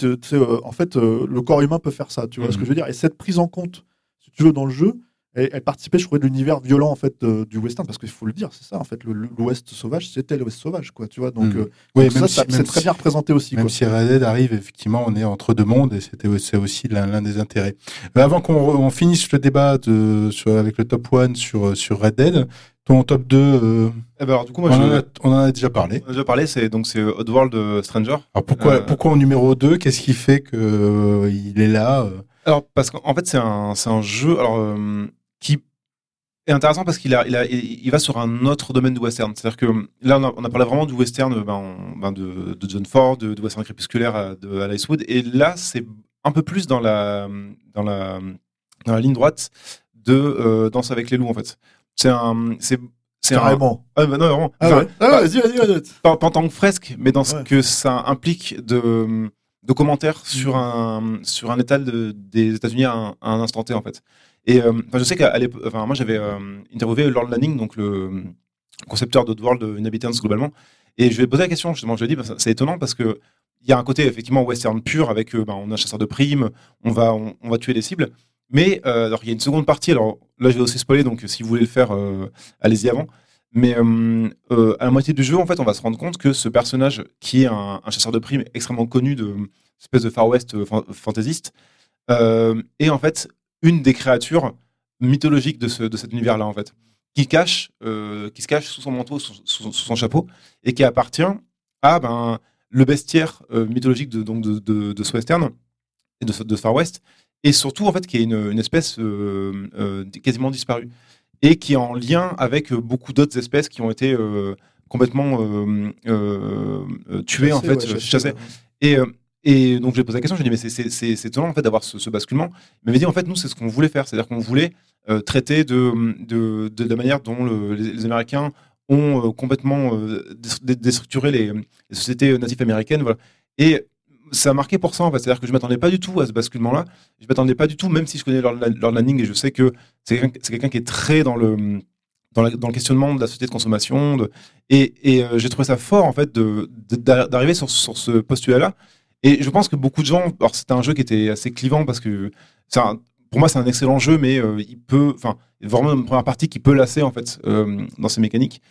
en fait, le corps humain peut faire ça, tu vois ce que je veux dire. Et cette prise en compte, si tu veux, dans le jeu, elle, participait, je trouvais, de l'univers violent en fait du western, parce qu'il faut le dire, c'est ça en fait, l'Ouest sauvage, c'était l'Ouest sauvage, quoi, tu vois. Donc, mm. oui, ça, c'est très bien représenté aussi. Même si Red Dead arrive, effectivement, on est entre deux mondes et c'était c'est aussi l'un des intérêts. avant qu'on finisse le débat de, sur, avec le top 1 sur sur Red Dead, ton top 2 euh, eh ben alors, du coup, moi, on, en a, on, en a, déjà parlé. On a déjà parlé, c'est donc c'est Oddworld Stranger. Alors pourquoi, pourquoi en numéro 2 Qu'est-ce qui fait que il est là Alors parce qu'en fait c'est un c'est un jeu alors qui est intéressant parce qu'il a, il, a, il va sur un autre domaine du western. C'est-à-dire que là, on a, on a, parlé vraiment du western ben, ben de, de, John Ford, de, western crépusculaire à, de Alice Wood. Et là, c'est un peu plus dans la, dans la, dans la ligne droite de euh, Danse avec les loups, en fait. C'est un. C'est, c'est Carrément. Un... Ah, bah non, vraiment. Ah, ouais. ah ouais, vas-y, vas-y, vas-y. Pas, pas, en tant que fresque, mais dans ce que ça implique de, de commentaires sur un, sur un état de, des États-Unis à un, à un instant T, en fait. Et euh, je sais qu'à l'époque, moi j'avais euh, interviewé Lord Lanning, donc le concepteur d'Oddworld Inhabitants globalement, et je lui ai posé la question justement. Je lui ai dit, bah, c'est étonnant parce que il y a un côté effectivement western pur avec, euh, bah, on a un chasseur de primes, on va, on, va tuer des cibles. Mais alors il y a une seconde partie. Alors là, je vais aussi spoiler, donc si vous voulez le faire, allez-y avant. Mais à la moitié du jeu, en fait, on va se rendre compte que ce personnage, qui est un, chasseur de primes extrêmement connu de espèce de Far West fantaisiste, est en fait une des créatures mythologiques de, ce, de cet univers-là, en fait, qui, cache, euh, qui se cache sous son manteau, sous, son chapeau, et qui appartient à ben, le bestiaire euh, mythologique de, donc de, de, de ce western et de, de Far West, et surtout, en fait, qui est une, une espèce euh, quasiment disparue, et qui est en lien avec beaucoup d'autres espèces qui ont été complètement tuées, en fait, chassées. Et et donc, je lui ai posé la question, je lui ai dit, mais c'est étonnant en fait, d'avoir ce, basculement. Il m'avait dit, en fait, nous, c'est ce qu'on voulait faire. C'est-à-dire qu'on voulait euh, traiter de, la manière dont les, Américains ont euh, complètement euh, déstructuré les, sociétés natives américaines. Et ça a marqué pour ça, en fait. C'est-à-dire que je ne m'attendais pas du tout à ce basculement-là. Je ne m'attendais pas du tout, même si je connais Lord, Lanning et je sais que c'est quelqu'un qui est très dans le, questionnement de la société de consommation. Et, j'ai trouvé ça fort, en fait, d'arriver sur ce postulat-là et je pense que beaucoup de gens, alors c'était un jeu qui était assez clivant parce que un, pour moi c'est un excellent jeu, mais euh, il peut, enfin, vraiment une première partie qui peut lasser en fait euh, dans ses mécaniques.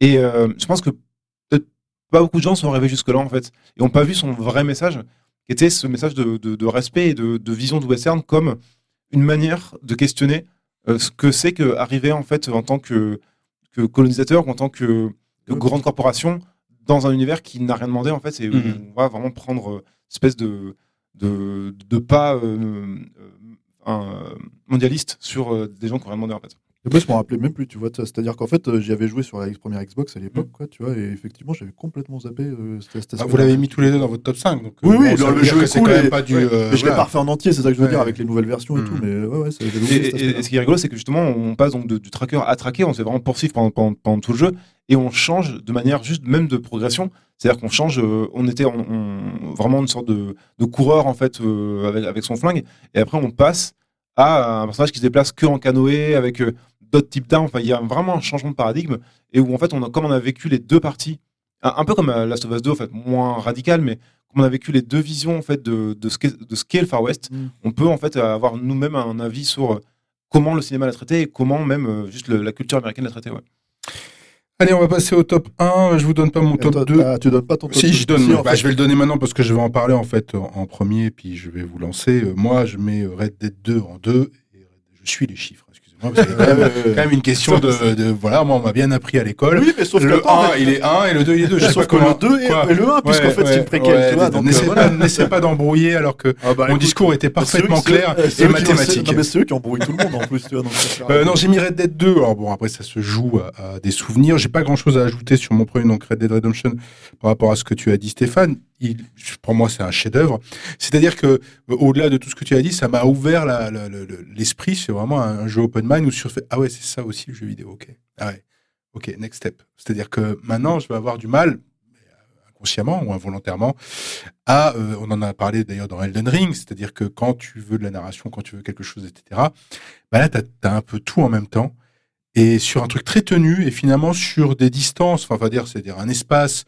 Et euh, je pense que peut-être pas beaucoup de gens sont arrivés jusque là en fait et ont pas vu son vrai message, qui était ce message de, de, de respect et de, de, vision du western comme une manière de questionner ce que c'est que arriver en fait en tant que, que colonisateur ou en tant que, grande corporation dans un univers qui n'a rien demandé en fait. Et mmh. on va vraiment prendre espèce de, de, de pas euh, euh, mondialiste sur euh, des gens qui ont rien demandé en fait. Et moi, je m'en rappelais même plus, tu vois. C'est-à-dire qu'en fait, j'y avais joué sur la première Xbox à l'époque, mm. quoi, tu vois, et effectivement, j'avais complètement zappé euh, cette ah, vous l'avez mis tous les deux dans votre top 5. Donc, oui, oui, le jeu est cool. pas du, mais je l'ai pas refait en entier, c'est ça que je veux dire, avec les nouvelles versions et mm. tout. Mais ouais, ouais, ça, et, et, ce qui est rigolo, c'est que justement, on passe donc du tracker à tracker, on se fait vraiment poursuivre pendant, pendant, pendant, tout le jeu, et on change de manière juste même de progression. C'est-à-dire qu'on change, euh, on était vraiment une sorte de, coureur en fait euh, avec, son flingue, et après on passe à un personnage qui se déplace que en canoë avec euh, d'autres types d'armes. Enfin, il y a vraiment un changement de paradigme et où en fait on a, comme on a vécu les deux parties, un, peu comme Last of Us 2 en fait, moins radical, mais comme on a vécu les deux visions en fait de, de ce qu'est le Far West, mm. on peut en fait avoir nous-mêmes un avis sur comment le cinéma l'a traité et comment même juste la culture américaine l'a traité. Ouais. Allez, on va passer au top 1. Je vous donne pas mon top Toi, 2. ah, tu donnes pas ton top Si, deux. je donne. Si, bah, je vais le donner maintenant parce que je vais en parler en fait en, en premier, puis je vais vous lancer. Euh, moi, je mets Red Dead 2 en 2 et je suis les chiffres. A quand même, quand même une question de, de- voilà. Moi, on m'a bien appris à l'école. Oui, mais sauf que le attends, 1, en fait, il est 1 et le 2, il est 2. Je sais sauf pas que comment. le 2 et, quoi. et le 1, puisqu'en fait, c'est une préquelle, N'essaie euh, pas, n'essaie pas d'embrouiller alors que Ah, bah, mon discours était c'est eux parfaitement clair c'est- c'est et mathématique. C'est eux qui embrouillent tout le monde en plus, tu vois. Euh, non, j'ai mis Red Dead 2. Alors bon, après ça se joue à, à des souvenirs. J'ai pas grand chose à ajouter sur mon premier donc Red Dead Redemption par rapport à ce que tu as dit, Stéphane. Il, pour moi, c'est un chef-d'œuvre. C'est-à-dire que euh, au-delà de tout ce que tu as dit, ça m'a ouvert l'esprit. C'est vraiment un, jeu open mind où sur fait ah ouais, c'est ça aussi le jeu vidéo. Ok, ah ok, next step. C'est-à-dire que maintenant, je vais avoir du mal inconsciemment ou involontairement à euh, on en a parlé d'ailleurs dans Elden Ring c'est-à-dire que quand tu veux de la narration quand tu veux quelque chose etc bah là t'as as un peu tout en même temps et sur un truc très tenu et finalement sur des distances enfin on va dire c'est-à-dire un espace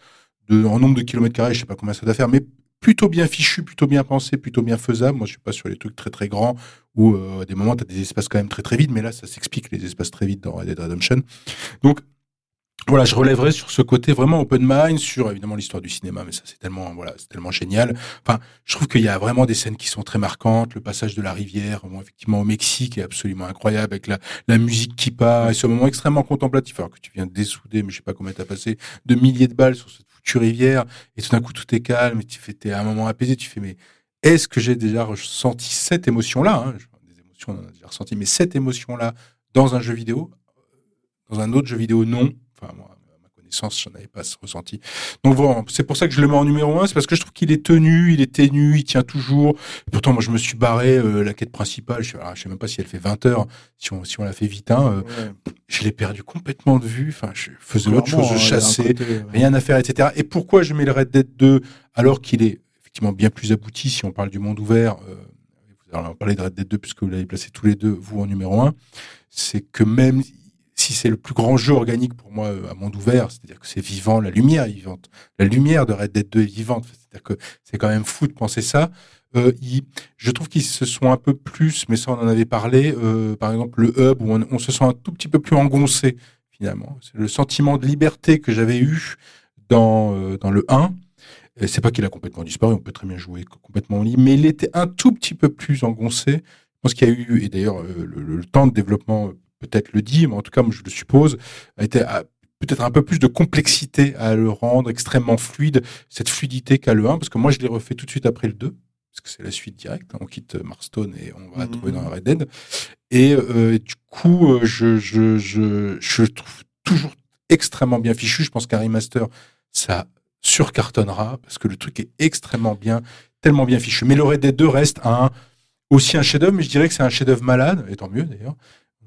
de en nombre de kilomètres carrés je sais pas combien ça doit faire mais plutôt bien fichu plutôt bien pensé plutôt bien faisable moi je suis pas sur les trucs très très grands où euh, à des moments t'as des espaces quand même très très vides mais là ça s'explique les espaces très vides dans Red Dead Redemption donc voilà, je relèverai sur ce côté vraiment open mind, sur évidemment l'histoire du cinéma, mais ça c'est tellement voilà, c'est tellement génial. Enfin, je trouve qu'il y a vraiment des scènes qui sont très marquantes. Le passage de la rivière, effectivement au Mexique, est absolument incroyable avec la, la musique qui part et ce moment extrêmement contemplatif. Alors que tu viens de dessouder, mais je sais pas combien t'as passé de milliers de balles sur cette foutue rivière et tout d'un coup tout est calme et tu fais t'es à un moment apaisé. Tu fais mais est-ce que j'ai déjà ressenti cette émotion-là hein Des émotions, on a déjà ressenti, mais cette émotion-là dans un jeu vidéo, dans un autre jeu vidéo, non. Enfin, moi, connaissance, j'en avais pas ressenti. Donc voilà, c'est pour ça que je le mets en numéro un, c'est parce que je trouve qu'il est tenu, il est ténu, il tient toujours. Et pourtant, moi, je me suis barré euh, la quête principale. Je, alors, je sais même pas si elle fait 20 heures, si on, si on la fait vite. Hein, euh, Ouais. je l'ai perdu complètement de vue. Enfin, je faisais autre chose, je chassais côté, ouais. rien à faire, etc. Et pourquoi je mets le Red Dead 2 alors qu'il est effectivement bien plus abouti si on parle du monde ouvert euh, allez en parler de Red Dead 2 puisque vous l'avez placé tous les deux, vous en numéro 1. C'est que même si c'est le plus grand jeu organique pour moi euh, à monde ouvert, c'est-à-dire que c'est vivant, la lumière est vivante. La lumière de Red Dead 2 est vivante. C'est-à-dire que c'est quand même fou de penser ça. Euh, je trouve qu'ils se sont un peu plus, mais ça on en avait parlé, euh, par exemple le hub où on, se sent un tout petit peu plus engoncé finalement. C'est le sentiment de liberté que j'avais eu dans, dans le 1. Et C'est pas qu'il a complètement disparu, on peut très bien jouer complètement en libre, mais il était un tout petit peu plus engoncé. Je pense qu'il y a eu, et d'ailleurs le, le- temps de développement peut-être le dit, mais en tout cas moi je le suppose, a été peut-être un peu plus de complexité à le rendre extrêmement fluide, cette fluidité qu'a le 1, parce que moi je l'ai refait tout de suite après le 2, parce que c'est la suite directe, hein. on quitte Marston et on va trouver dans Red Dead. Et euh, du coup, euh, je, je, je, je trouve toujours extrêmement bien fichu. Je pense qu'un remaster, ça surcartonnera parce que le truc est extrêmement bien, tellement bien fichu. Mais le Red Dead 2 reste un, aussi un chef-d'œuvre, mais je dirais que c'est un chef-d'œuvre malade, et tant mieux d'ailleurs.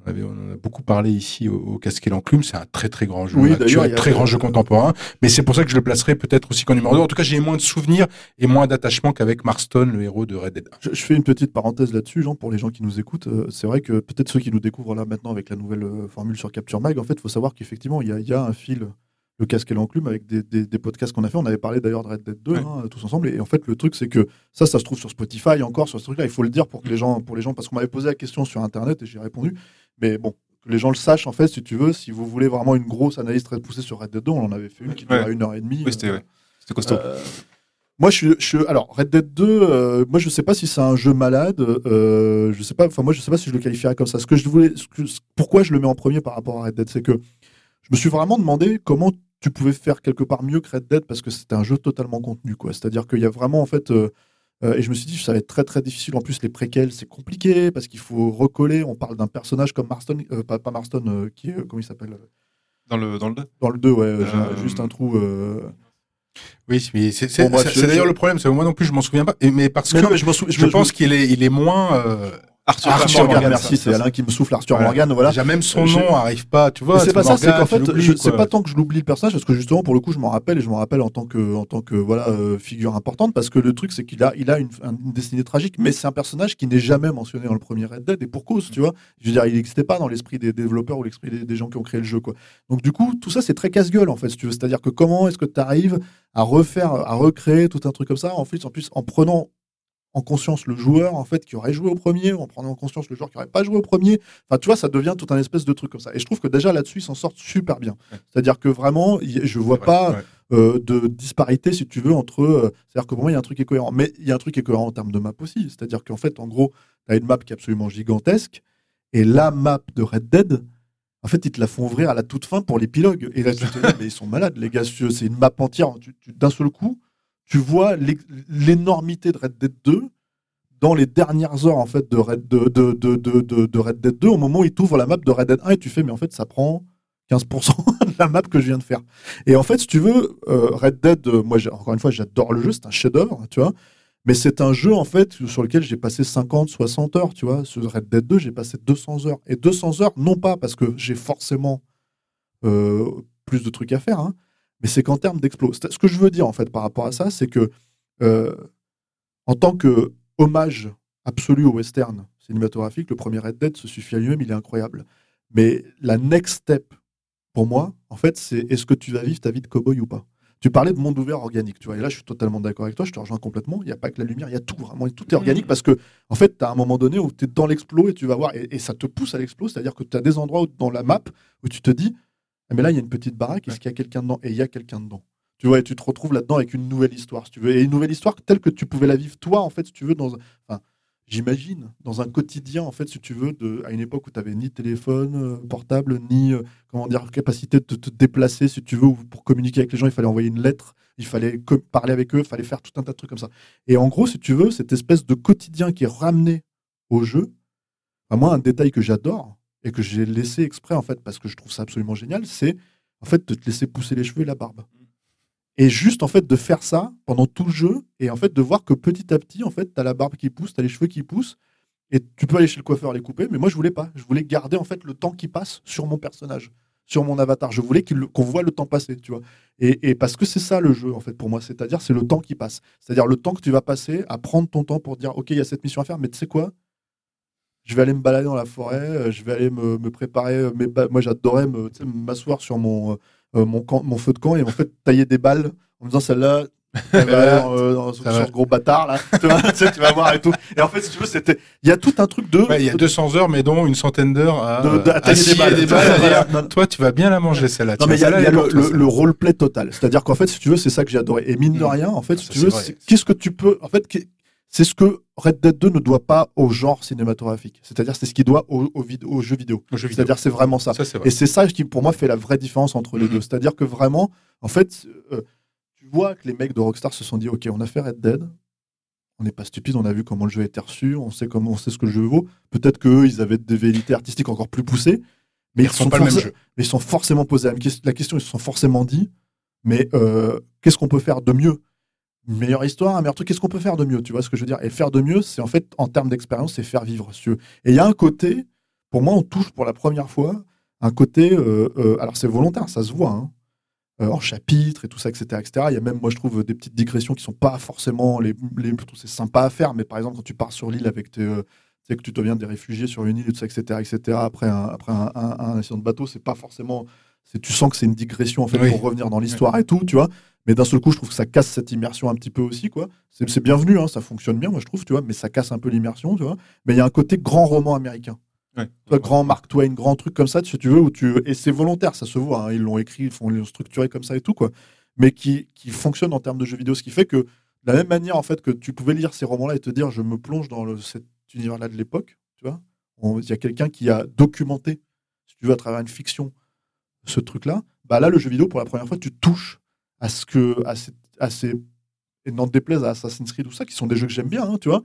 On, avait- on en a beaucoup parlé ici au, au Casque et l'Enclume. C'est un très très grand jeu Oui, actuel, a- très grand jeu contemporain. Mais c'est pour ça que je le placerai peut-être aussi qu'en numéro 2. En tout cas, j'ai moins de souvenirs et moins d'attachement qu'avec Marston, le héros de Red Dead 1. Je, je fais une petite parenthèse là-dessus, Jean, pour les gens qui nous écoutent. Euh, c'est vrai que peut-être ceux qui nous découvrent là maintenant avec la nouvelle euh, formule sur Capture Mag, en fait, il faut savoir qu'effectivement, il y, a- il y a un fil, le casque et l'enclume, avec des, des- des podcasts qu'on a fait. On avait parlé d'ailleurs de Red Dead 2, Ouais. hein, tous ensemble. Et en fait, le truc, c'est que ça, ça se trouve sur Spotify encore, sur ce truc-là. Il faut le dire pour que les gens, pour les gens, parce qu'on m'avait posé la question sur Internet et j'ai répondu. Mais bon, que les gens le sachent, en fait, si tu veux, si vous voulez vraiment une grosse analyse très poussée sur Red Dead 2, on en avait fait une qui durait Ouais. une heure et demie. Oui, c'était Euh, ouais. C'était costaud. euh, moi, je suis, je suis- alors Red Dead 2. euh, moi, je sais pas si c'est un jeu malade. Je sais pas. Enfin, moi, je sais pas si je le qualifierais comme ça. Ce que je voulais, ce que- pourquoi je le mets en premier par rapport à Red Dead, c'est que je me suis vraiment demandé comment tu pouvais faire quelque part mieux que Red Dead parce que c'était un jeu totalement contenu, quoi. C'est-à-dire qu'il y a vraiment en fait. Euh, et je me suis dit, ça va être très très difficile. En plus, les préquels, c'est compliqué parce qu'il faut recoller. On parle d'un personnage comme Marston, euh, pas, pas Marston, euh, qui est, comment il s'appelle Dans le, dans le 2. Dans le 2, ouais, j'ai juste un trou. Oui, mais c'est Bon, d'ailleurs le problème. C'est que moi non plus, je m'en souviens pas. Et, mais parce Mais que non, mais je je, pense qu'il est, il est moins. Euh, Arthur, Arthur Morgan, Morgan, merci, c'est Alain qui me souffle Arthur Voilà. Morgan, voilà. Déjà même son J'ai- nom arrive pas, tu vois. C'est pas ça, c'est qu'en fait, je- c'est pas tant que je l'oublie le personnage, parce que justement, pour le coup, je m'en rappelle et je m'en rappelle en tant que, en tant que voilà, euh, figure importante, parce que le truc, c'est qu'il a, il a une, une destinée tragique, mais c'est un personnage qui n'est jamais mentionné dans le premier Red Dead, et pour cause, tu vois. Je veux dire, il n'existait pas dans l'esprit des développeurs ou l'esprit des, des gens qui ont créé le jeu, quoi. Donc, du coup, tout ça, c'est très casse-gueule, en fait, si tu veux. C'est-à-dire que comment est-ce que tu arrives à refaire, à recréer tout un truc comme ça, en plus, en plus, en prenant en conscience le joueur en fait qui aurait joué au premier, en prenant en conscience le joueur qui aurait pas joué au premier. Enfin, tu vois, ça devient tout un espèce de truc comme ça. Et je trouve que déjà là-dessus, ils s'en sortent super bien. C'est-à-dire que vraiment, je vois Ouais, pas ouais. euh, de disparité, si tu veux, entre. euh, C'est-à-dire que pour moi, il y a un truc qui est cohérent. Mais il y a un truc qui est cohérent en termes de map aussi. C'est-à-dire qu'en fait, en gros, tu as une map qui est absolument gigantesque. Et la map de Red Dead, en fait, ils te la font ouvrir à la toute fin pour l'épilogue. Et là, tu te dis, mais ils sont malades, les gars. C'est une map entière. D'un seul coup, tu vois l'é- l'énormité de Red Dead 2 dans les dernières heures en fait de Red, de, de, de, de, Red Dead 2 au moment où il t'ouvre la map de Red Dead 1 et tu fais mais en fait ça prend 15% de la map que je viens de faire. Et en fait si tu veux euh, Red Dead euh, moi encore une fois j'adore le jeu c'est un chef d'œuvre tu vois mais c'est un jeu en fait sur lequel j'ai passé 50 60 heures tu vois. Sur Red Dead 2 j'ai passé 200 heures. Et 200 heures non pas parce que j'ai forcément euh, plus de trucs à faire hein, mais c'est qu'en termes d'explos ce que je veux dire en fait par rapport à ça c'est que euh, en tant que hommage absolu au western cinématographique, le premier Red Dead se suffit à lui-même, il est incroyable. Mais la next step, pour moi, en fait, c'est est-ce que tu vas vivre ta vie de cowboy ou pas? Tu parlais de monde ouvert organique, tu vois, et là je suis totalement d'accord avec toi, je te rejoins complètement. Il n'y a pas que la lumière, il y a tout, vraiment, tout est organique parce que, en fait, tu as un moment donné où tu es dans l'explo et tu vas voir, et, et ça te pousse à l'explo, c'est-à-dire que tu as des endroits où- dans la map où tu te dis, mais là il y a une petite baraque, est-ce qu'il y a quelqu'un dedans Et il y a quelqu'un dedans? Tu vois, et tu te retrouves là-dedans avec une nouvelle histoire, si tu veux. Et une nouvelle histoire telle que tu pouvais la vivre toi, en fait, si tu veux, dans enfin, j'imagine, dans un quotidien, en fait, si tu veux, de, à une époque où tu n'avais ni téléphone euh, portable, ni, euh, comment dire, capacité de te, déplacer, si tu veux, ou pour communiquer avec les gens, il fallait envoyer une lettre, il fallait parler avec eux, il fallait faire tout un tas de trucs comme ça. Et en gros, si tu veux, cette espèce de quotidien qui est ramené au jeu, à moi, un détail que j'adore et que j'ai laissé exprès, en fait, parce que je trouve ça absolument génial, c'est, en fait, de te laisser pousser les cheveux et la barbe. Et juste, en fait, de faire ça pendant tout le jeu, et en fait, de voir que petit à petit, en fait, t'as la barbe qui pousse, t'as les cheveux qui poussent, et tu peux aller chez le coiffeur les couper, mais moi, je voulais pas. Je voulais garder, en fait, le temps qui passe sur mon personnage, sur mon avatar. Je voulais qu'on voit le temps passer, tu vois. Et, et parce que c'est ça le jeu, en fait, pour moi. C'est-à-dire, c'est le temps qui passe. C'est-à-dire le temps que tu vas passer à prendre ton temps pour dire, OK, il y a cette mission à faire, mais tu sais quoi? Je vais aller me balader dans la forêt, euh, je vais aller me, me préparer. euh, Mes Moi, j'adorais m'asseoir sur mon, euh, mon, camp- mon feu de camp et en fait tailler des balles en me disant celle-là, elle va aller dans, euh, dans- sur ce gros bâtard là, tu, vois, tu sais, tu vas voir et tout. Et en fait, si tu veux, c'était, il y a tout un truc de, Ouais, il y a de- 200 heures, mais dont une centaine d'heures à, de- de- à à tailler des balles. des balles, à Voilà. dire, Non, Toi, tu vas bien la manger, celle-là. Non, mais il y a, y a le, le- le roleplay total. C'est-à-dire qu'en fait, si tu veux, c'est ça que j'ai adoré. Et mine de Mm. rien, en fait, Ça, si tu veux, qu'est-ce que tu peux. En fait, c'est ce que Red Dead 2 ne doit pas au genre cinématographique. C'est-à-dire, c'est ce qu'il doit au, au, vid- jeu vidéo. Au jeu vidéo. C'est-à-dire, c'est vraiment ça. Et c'est ça qui, pour moi, fait la vraie différence entre les Mhm. deux. C'est-à-dire que vraiment, en fait, euh, tu vois que les mecs de Rockstar se sont dit Ok, on a fait Red Dead. On n'est pas stupide, on a vu comment le jeu a été reçu, on sait comment, on sait ce que le jeu vaut. Peut-être qu'eux, ils avaient des velléités artistiques encore plus poussées, mais Ils sont pas le même forcé- jeu. mais ils sont forcément posés la question, ils se sont forcément dit, mais euh, qu'est-ce qu'on peut faire de mieux? Une meilleure histoire, un meilleur truc, qu'est-ce qu'on peut faire de mieux Tu vois ce que je veux dire? Et faire de mieux, c'est en fait, en termes d'expérience, c'est faire vivre. si. Et il y a un côté, pour moi, on touche pour la première fois un côté, euh, euh, alors c'est volontaire, ça se voit, hein, euh, en chapitre et tout ça, etc., etc. Il y a même, moi, je trouve, des petites digressions qui sont pas forcément les, les je trouve c'est sympa à faire, mais par exemple, quand tu pars sur l'île avec tes, tu sais que tu deviens des réfugiés sur une île, tout ça, etc., etc. Après un, après un, un- un accident de bateau, c'est pas forcément, c'est, tu sens que c'est une digression en fait Oui. pour revenir dans l'histoire et tout, tu vois. Mais d'un seul coup, je trouve que ça casse cette immersion un petit peu aussi, quoi. C'est, bienvenu, hein, ça fonctionne bien, moi je trouve, tu vois, mais ça casse un peu l'immersion, tu vois. Mais il y a un côté grand roman américain. Ouais. Tu vois, grand Mark Twain, grand truc comme ça, si tu veux, où tu et c'est volontaire, ça se voit. hein, ils l'ont écrit, ils font l'ont structuré comme ça et tout quoi. Mais qui, qui fonctionne en termes de jeux vidéo, ce qui fait que de la même manière en fait que tu pouvais lire ces romans-là et te dire je me plonge dans le, cet univers-là de l'époque, tu vois. Il y a quelqu'un qui a documenté, si tu veux, à travers une fiction, ce truc-là. Bah là, le jeu vidéo pour la première fois, tu touches à ce que à ces, à ces et n'en déplaise à Assassin's Creed ou ça, qui sont des jeux que j'aime bien, hein, tu vois,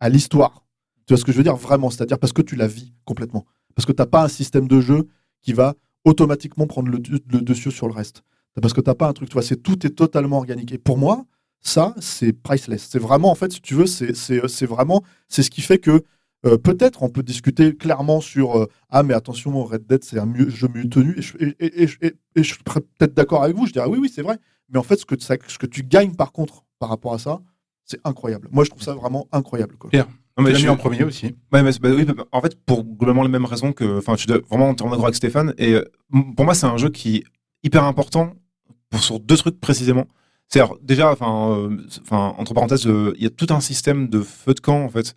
à l'histoire. Tu vois ce que je veux dire vraiment, c'est-à-dire parce que tu la vis complètement. Parce que tu n'as pas un système de jeu qui va automatiquement prendre le, dessus sur le reste. Parce que tu n'as pas un truc, tu vois, c'est tout est totalement organique. Et pour moi, ça, c'est priceless. C'est vraiment, en fait, si tu veux, c'est vraiment, c'est ce qui fait que euh, peut-être on peut discuter clairement sur euh, ah mais attention Red Dead c'est un mieux- jeu mieux tenu et je, et, et- et- et- et je serais peut-être d'accord avec vous je dirais oui oui c'est vrai mais en fait ce que, ça- ce que tu gagnes par contre par rapport à ça c'est incroyable moi je trouve ça vraiment incroyable quoi. Non, Tu mais l'as je- mis en premier aussi. Ouais, mais bah oui, bah, en fait, pour globalement les mêmes raisons que, enfin, je suis vraiment entièrement d'accord avec Stéphane. Et euh, pour moi, c'est un jeu qui est hyper important pour, sur deux trucs précisément. C'est déjà, enfin, euh, entre parenthèses, euh, il y a tout un système de feu de camp en fait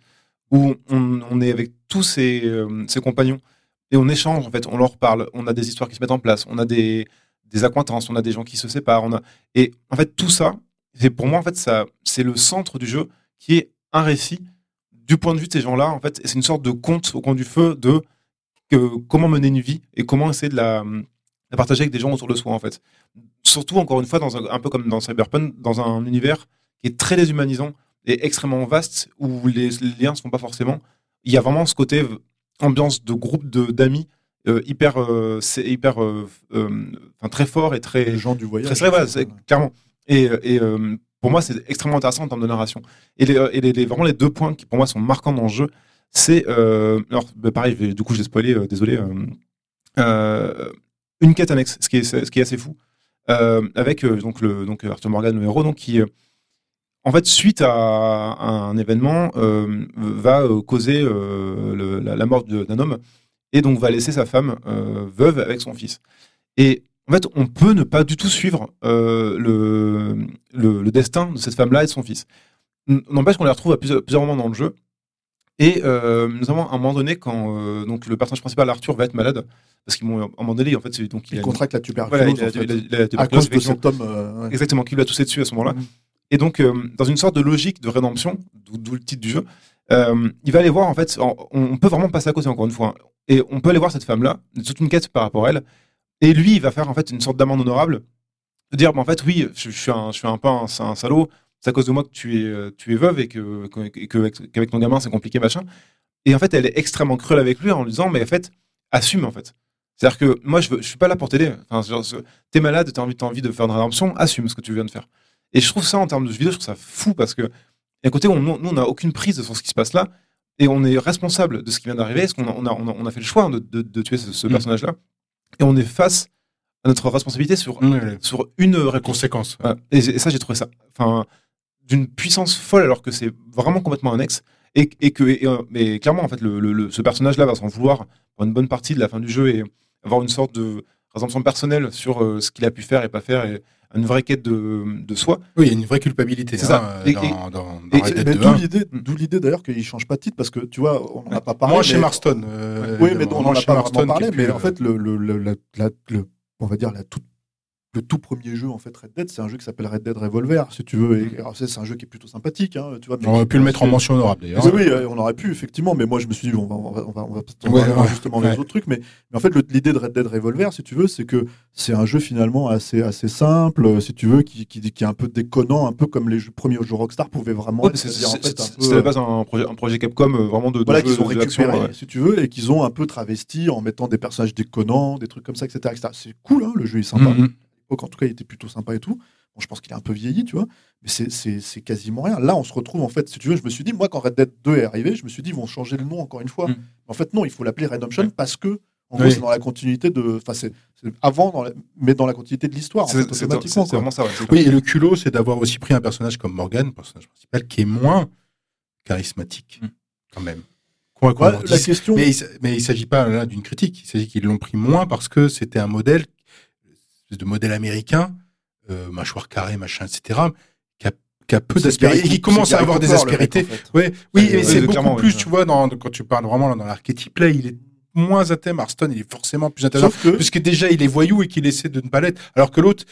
où on, est avec tous ses, euh, compagnons et on échange en fait, on leur parle, on a des histoires qui se mettent en place, on a des, des accointances, on a des gens qui se séparent, on et en fait tout ça, c'est pour moi en fait ça, c'est le centre du jeu qui est un récit du point de vue de ces gens-là en fait, c'est une sorte de conte au coin du feu de comment mener une vie et comment essayer de la, partager avec des gens autour de soi en fait. Surtout encore une fois dans un peu comme dans Cyberpunk, dans un univers qui est très déshumanisant et extrêmement vaste où les, liens ne se font pas forcément. Il y a vraiment ce côté ambiance de groupe de d'amis euh, hyper euh, c'est hyper euh, très fort et très Les gens du voyage. très c'est- clairement. Et, et pour moi, c'est extrêmement intéressant en termes de narration. Et, les, et les, vraiment les deux points qui pour moi sont marquants dans le jeu, c'est alors bah, pareil, du coup, je l'ai spoilé, désolé. une quête annexe, ce qui est, ce qui est assez fou, avec donc le donc Arthur Morgan, le héros, donc qui en fait, suite à, à un événement, euh, va euh, causer euh, le- la, la mort d'un homme et donc va laisser sa femme euh, veuve avec son fils. Et en fait, on peut ne pas du tout suivre le, le, le destin de cette femme-là et de son fils. N'empêche qu'on les retrouve à plusieurs, plusieurs moments dans le jeu. Et euh, notamment à un moment donné, quand donc le personnage principal Arthur va être malade, parce qu'ils m'ont à un moment donné, en fait, donc Il a- contracte la voilà, tuberculose il a- en fait, il a- il a- il a- à cause de effectivement. cet homme. ouais. Exactement, qui lui a toussé dessus à ce moment-là. Mhm. Et donc, euh, dans une sorte de logique de rédemption, d'où le titre du jeu, euh, il va aller voir, en fait, on, peut vraiment passer à côté, encore une fois. hein. Et on peut aller voir cette femme-là, toute une quête par rapport à elle. Et lui, il va faire, en fait, une sorte d'amende honorable, de dire, bah, en fait, oui, je, suis, un, je suis un peu un, salaud, c'est à cause de moi que tu es, euh, tu es veuve et qu'avec ton gamin, c'est compliqué, machin. Et en fait, elle est extrêmement cruelle avec lui en lui disant, mais en fait, assume, en fait. C'est-à-dire que moi, je, je suis pas là pour t'aider. Enfin, t'es malade, t'as envie, t'as envie de faire une rédemption, assume ce que tu viens de faire. Et je trouve ça, en termes de jeu vidéo, je trouve ça fou parce que, il y a un côté où nous, on n'a aucune prise sur ce qui se passe là et on est responsable de ce qui vient d'arriver. Parce qu'on a, on a, on on fait le choix de, de, de tuer ce, ce Mm. personnage-là. Et on est face à notre responsabilité sur, Mmh, sur une. Voilà. Et, et ça, j'ai trouvé ça enfin, d'une puissance folle alors que c'est vraiment complètement annexe. Et, et que, et, euh, mais clairement, en fait, le, le- le- ce personnage-là va s'en vouloir pour une bonne partie de la fin du jeu et avoir une sorte de rédemption personnelle sur euh, ce qu'il a pu faire et pas faire et une vraie quête de, de soi. Oui, il y a une vraie culpabilité C'est hein, ça. euh, Et- dans, dans, dans et- Red Dead Mais 2, d'où hein. l'idée, d'ailleurs qu'il change pas de titre parce que tu vois, on n'en a pas parlé. Moi, chez Marston. euh, oui, mais on n'en a pas parlé. Mais en fait, le, le, le, la- la- le- on va dire la toute le tout premier jeu en fait Red Dead, c'est un jeu qui s'appelle Red Dead Revolver, si tu veux. Et, alors, c'est un jeu qui est plutôt sympathique, hein, tu vois. mais On aurait pu le mettre en mention honorable d'ailleurs. Oui, oui, euh, on aurait pu effectivement, mais moi je me suis dit on va, on va, on va, on va peut-être en Ouais, parler ouais, justement ouais. les autres trucs, mais, mais en fait l'idée de Red Dead Revolver, si tu veux, c'est que c'est un jeu finalement assez assez simple, euh, si tu veux, qui, qui, qui est un peu déconnant, un peu comme les jeux- premiers jeux Rockstar pouvaient vraiment. Ouais, être, c'est c'est-à-dire, en fait, base un projet, un projet Capcom euh, vraiment de, de voilà, qu'ils ont récupéré, ouais. si tu veux, et qu'ils ont un peu travesti en mettant des personnages déconnants, des trucs comme ça, etc. etc. C'est cool, hein, le jeu est sympa. Mhm. L'époque, en tout cas, il était plutôt sympa et tout. Bon, je pense qu'il est un peu vieilli, tu vois, mais c'est- quasiment rien. Là, on se retrouve, en fait, si tu veux, je me suis dit, moi, quand Red Dead 2 est arrivé, je me suis dit, ils vont changer le nom encore une fois. Mm. En fait, non, il faut l'appeler Redemption Ouais. parce que, en gros, Oui. c'est dans la continuité de. Enfin, c'est avant, dans la- mais dans la continuité de l'histoire, en fait, automatiquement. c'est quoi. vraiment ça. ouais, Oui, et le culot, c'est d'avoir aussi pris un personnage comme Morgan, personnage principal, qui est moins charismatique, Mm. quand même. Quoi qu'on Ouais, en la question. Mais il mais il s'agit pas là d'une critique, il s'agit qu'ils l'ont pris moins parce que c'était un modèle, espèce de modèle américain, euh, mâchoire carrée, machin, etc., qui a, qui a peu et qui commence à avoir des aspérités. en fait. Ouais, oui, mais ouais, c'est beaucoup plus, ouais. tu vois, dans, quand tu parles vraiment dans l'archétype là, il est moins à thème. Marston, il est forcément plus intéressant. Sauf que. Puisque déjà, il est voyou et qu'il essaie de ne pas l'être. Alors que l'autre,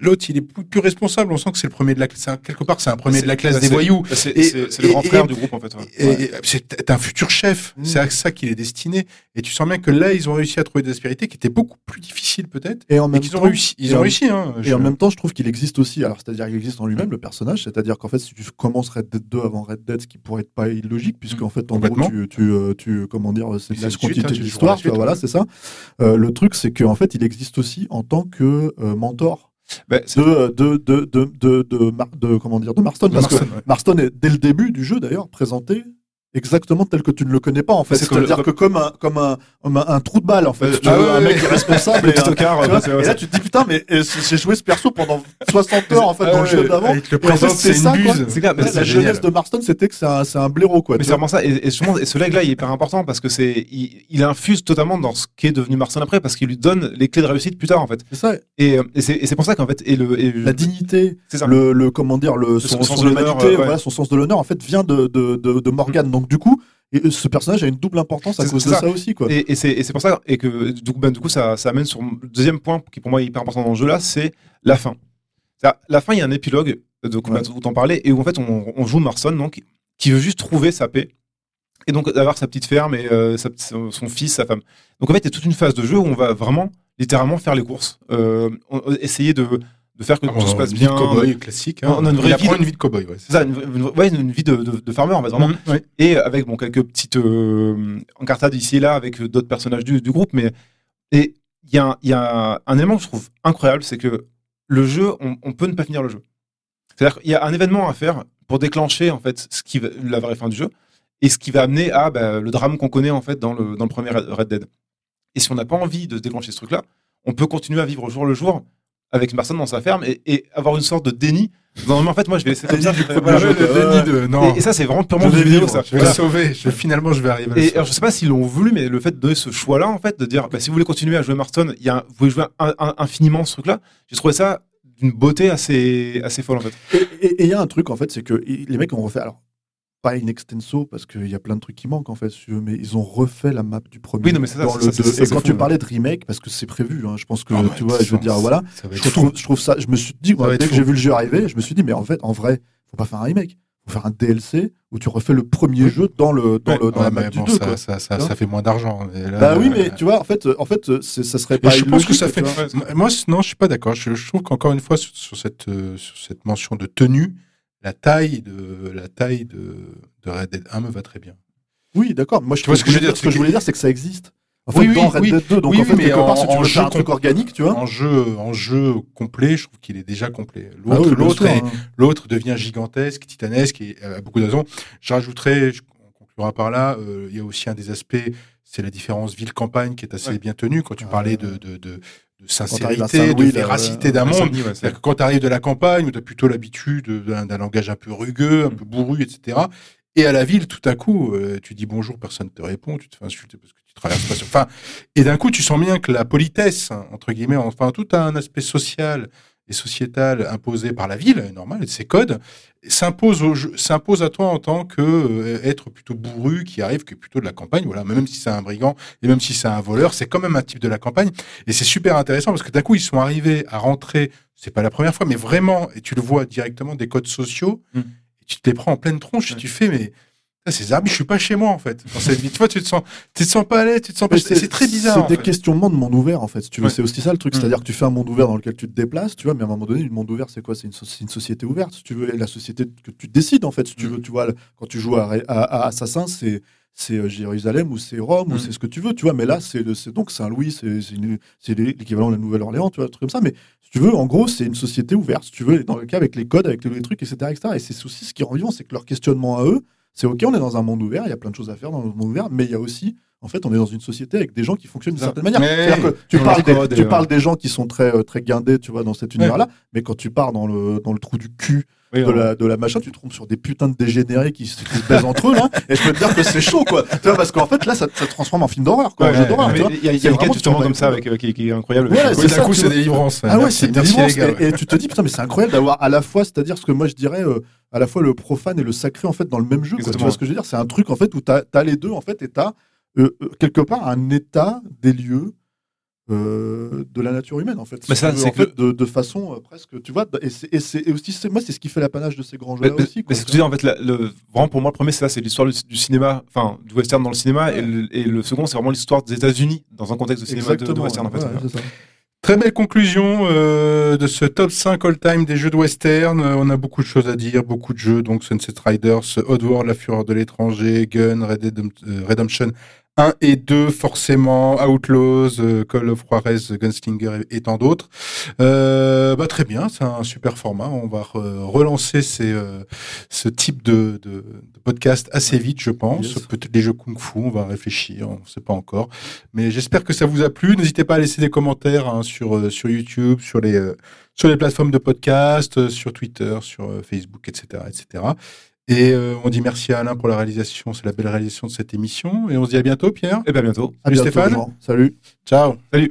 l'autre, il est plus, plus responsable. On sent que c'est le premier de la classe. Quelque part, c'est un premier de la classe bah, des voyous. Bah, C'est le grand et- frère du groupe en fait. ouais. Et, Ouais. et c'est un futur chef. Mm. C'est à ça qu'il est destiné. Et tu sens bien que là, ils ont réussi à trouver des aspérités qui étaient beaucoup plus difficiles, peut-être. Et en qu'ils ont réussi. Ils ont en- réussi, hein. Et Je- en même temps, je trouve qu'il existe aussi, alors c'est-à-dire qu'il existe en lui-même le personnage, c'est-à-dire qu'en fait, si tu commences Red Dead 2 avant Red Dead, ce qui pourrait être pas illogique, puisque en fait, en gros, tu, tu, euh, tu- comment dire, c'est la continuité hein, de l'histoire, voilà, c'est ça. Euh, le truc, c'est qu'en fait, il existe aussi en tant que euh, mentor Bah, de, de, de, de, de, de, comment dire, de Marston, parce que. Marston est, dès le début du jeu, d'ailleurs, présenté exactement tel que tu ne le connais pas en fait. C'est-à-dire le- que comme un comme un, comme un, un trou de balle en fait. Euh, ah veux, ouais, un mec ouais. irresponsable. et, un- tocard, tu vois, ouais, et là tu te dis putain mais euh, j'ai joué ce perso pendant 60 heures en fait Ah dans le jeu d'avant. le en fait, c'est ça. C'est la génial. jeunesse de Marston c'était que c'est un, c'est un blaireau quoi. Mais c'est vois. vraiment ça. Et, et justement, et ce leg-là, il est hyper important parce que c'est, il, il infuse totalement dans ce qu'est devenu Marcel après parce qu'il lui donne les clés de réussite plus tard, en fait. Ça. Et, euh, et c'est, pour ça qu'en fait, et le, et La dignité, le, le comment dire, le, son, sens de l'honneur, son sens de l'honneur en fait vient de de, de, de Morgan. Donc du coup, et ce personnage a une double importance à cause de ça. ça aussi quoi. Et, et c'est, pour ça, et que du coup, ben, du coup ça, ça amène sur le deuxième point qui pour moi est hyper important dans le jeu là, c'est la fin. La fin, il y a un épilogue de Ouais. où t'en parlais, et où en fait on, on joue Marson, donc, qui veut juste trouver sa paix. Et donc d'avoir sa petite ferme et euh, sa- son fils, sa femme. Donc en fait, il y a toute une phase de jeu où on va vraiment, littéralement, faire les courses. Euh, on- essayer de, de faire que Ah, tout se passe une vie de bien. cowboy classique. hein. On a une vraie vie de- une vie de cowboy. Ouais, C'est ça, une, une- ouais, une vie de, de, de farmer, en fait, vraiment. Mhm, ouais. Et avec bon, quelques petites euh, encartades ici et là avec euh, d'autres personnages du, du groupe. Mais et il y, a y a un élément que je trouve incroyable, c'est que le jeu, on, on peut ne pas finir le jeu. C'est-à-dire qu'il y a un événement à faire pour déclencher en fait ce qui va, la vraie fin du jeu et ce qui va amener à bah, le drame qu'on connaît en fait dans le, dans le premier Red Dead. Et si on n'a pas envie de déclencher ce truc-là, on peut continuer à vivre jour le jour avec une personne dans sa ferme et, et avoir une sorte de déni. Non, mais en fait, moi, je vais laisser comme ça. Déni du euh, premier voilà. jeu, le quoi. déni de non. Et, et ça, c'est vraiment purement Je du vais vidéo, ça. je vais Voilà. le sauver. Je, finalement, je vais arriver. à Et alors, je sais pas s'ils l'ont voulu, mais le fait de donner ce choix-là, en fait, de dire, bah, si vous voulez continuer à jouer Marston, il y a, vous pouvez jouer un- un- infiniment ce truc-là. J'ai trouvé ça d'une beauté assez, assez folle, en fait. Et- il y a un truc en fait, c'est que les mecs ont refait alors pas in extenso parce qu'il y a plein de trucs qui manquent en fait, mais ils ont refait la map du premier. Oui, non, mais c'est ça, Et quand fou, tu ouais. parlais de remake, parce que c'est prévu, hein, je pense que Ah tu vois, je veux dire voilà, je trouve, je trouve ça, je me suis dit, moi, dès que j'ai vu le jeu arriver, je me suis dit, mais en fait, en vrai, faut pas faire un remake, faut faire un DLC où tu refais le premier jeu dans le dans Ouais, le dans ouais, la map mais du bon, 2 ça, ça, fait moins d'argent. Bah oui, euh, mais tu vois, en fait, en fait, c'est- ça serait pas. je pense que ça fait. Moi, non, je suis pas d'accord. Je, trouve qu'encore une fois, sur, sur cette, euh, sur cette mention de tenue, la taille de la taille de, de Red Dead 1 me va très bien. Oui, d'accord. Moi, je, Tu vois ce que je veux dire, Ce que c'est je voulais dire, c'est que ça existe. En fait, oui, dans Red oui. Dead 2, donc Oui, en fait, quelque en- part, si tu en veux faire jeu un truc organique, tu vois. En jeu, en jeu complet, je trouve qu'il est déjà complet. Ah L'autre, bien l'autre, hein. devient gigantesque, titanesque et euh, a beaucoup de raisons. Je rajouterais, on conclura par là, euh, il y a aussi un des aspects, c'est la différence ville-campagne qui est assez Ouais. bien tenue. Quand tu parlais de, de, de, de t'arrives à sincérité, de véracité d'un monde, ouais, c'est-à-dire que quand tu arrives de la campagne, où tu as plutôt l'habitude d'un langage un peu rugueux, un Mm. peu bourru, etc. Et à la ville, tout à coup, euh, tu dis bonjour, personne ne te répond, tu te fais insulter parce que tu traverses pas sur... Enfin, et d'un coup, tu sens bien que la politesse, hein, entre guillemets, enfin, tout un aspect social et sociétal imposé par la ville, normal, ses codes, s'impose au jeu- s'impose à toi en tant que euh, être plutôt bourru qui arrive, qui est plutôt de la campagne, voilà, même si c'est un brigand et même si c'est un voleur, c'est quand même un type de la campagne. Et c'est super intéressant parce que d'un coup, ils sont arrivés à rentrer, c'est pas la première fois, mais vraiment, et tu le vois directement, des codes sociaux, Mm. et tu te les prends en pleine tronche et tu fais, mais ça, ces armes, je suis pas chez moi, en fait. Dans cette vie, tu vois, tu te sens, tu te sens pas à l'aise, tu te sens pas, Mais c'est c'est très bizarre. C'est des fait. questionnements de monde ouvert, en fait. Si tu veux, Ouais. c'est aussi ça le truc. Mm. C'est-à-dire que tu fais un monde ouvert dans lequel tu te déplaces, tu vois, mais à un moment donné, le monde ouvert, c'est quoi? C'est une, so- c'est une société ouverte, si tu veux. Et la société que tu décides, en fait, si tu Mm. veux. Tu vois, quand tu joues à, à, à Assassin, c'est c'est euh, Jérusalem ou c'est Rome ou Mm. c'est ce que tu veux, tu vois. Mais là, c'est le- c'est donc Saint-Louis, c'est c'est c'est l'équivalent de la Nouvelle-Orléans, tu vois, un truc comme ça. Mais si tu veux, en gros, c'est une société ouverte, si tu veux, dans le cas avec les codes, avec les trucs, etc. etc. Et c'est aussi ce qui rend vivant, c'est que leur questionnement à eux, c'est OK, on est dans un monde ouvert, il y a plein de choses à faire dans le monde ouvert, mais il y a aussi, en fait, on est dans une société avec des gens qui fonctionnent d'une certaine manière. C'est-à-dire que tu dans parles, des, code, tu et, parles des gens qui sont très, euh, très guindés, tu vois, dans cet univers-là, mais quand tu pars dans le, dans le trou du cul Oui, de la, de la machin, tu te trompes sur des putains de dégénérés qui, se- qui se baisent entre eux, là, et je peux te dire que c'est chaud, quoi. Tu vois, parce qu'en fait, là, ça, ça se transforme en film d'horreur, quoi. Il y a, vraiment quête justement comme ça avec, euh, qui, qui est incroyable. Voilà, c'est d'un coup, c'est vois. délivrance. Ah ouais, c'est gars. Et, tu te dis, putain, mais c'est incroyable d'avoir à la fois, c'est-à-dire ce que moi je dirais, euh, à la fois le profane et le sacré en fait dans le même jeu. Tu vois ce que je veux dire? C'est un truc en fait où tu as, les deux en fait et tu as quelque part un état des lieux. euh, de la nature humaine en fait, Mais Si ça, c'est en que fait, de, de façon euh, presque tu vois et, c'est- et, c'est- et aussi c'est moi c'est ce qui fait l'apanage de ces grands jeux Mais, là mais- aussi mais quoi, c'est ce que tu tu dis, en fait, la- le, vraiment pour moi, le premier, c'est ça, c'est l'histoire du, du cinéma, enfin, du western dans le cinéma, Ouais. et, le, et le second, c'est vraiment l'histoire des États-Unis dans un contexte de cinéma de, western, en fait. ouais, c'est ça. Très belle conclusion euh, de ce top 5 all-time des jeux de western. Euh, on a beaucoup de choses à dire, beaucoup de jeux, donc Sunset Riders, Oddworld, La Fureur de l'étranger, Gun, euh, Redemption 1 et 2, forcément, Outlaws, euh, Call of Juarez, Gunslinger et, et tant d'autres. Euh, bah, très bien, c'est un super format. On va re- relancer ces, euh, ce type de, de, de podcast assez vite, je pense. Yes. Peut-être des jeux kung-fu, on va réfléchir, on ne sait pas encore. Mais j'espère que ça vous a plu. N'hésitez pas à laisser des commentaires hein, sur, euh, sur YouTube, sur les, euh, sur les plateformes de podcast, sur Twitter, sur Facebook, etc. etc. Et euh, on dit merci à Alain pour la réalisation, c'est la belle réalisation de cette émission. Et on se dit à bientôt, Pierre. Et bien bientôt. À Salut, bientôt, Stéphane. Jean. Salut. Ciao. Salut.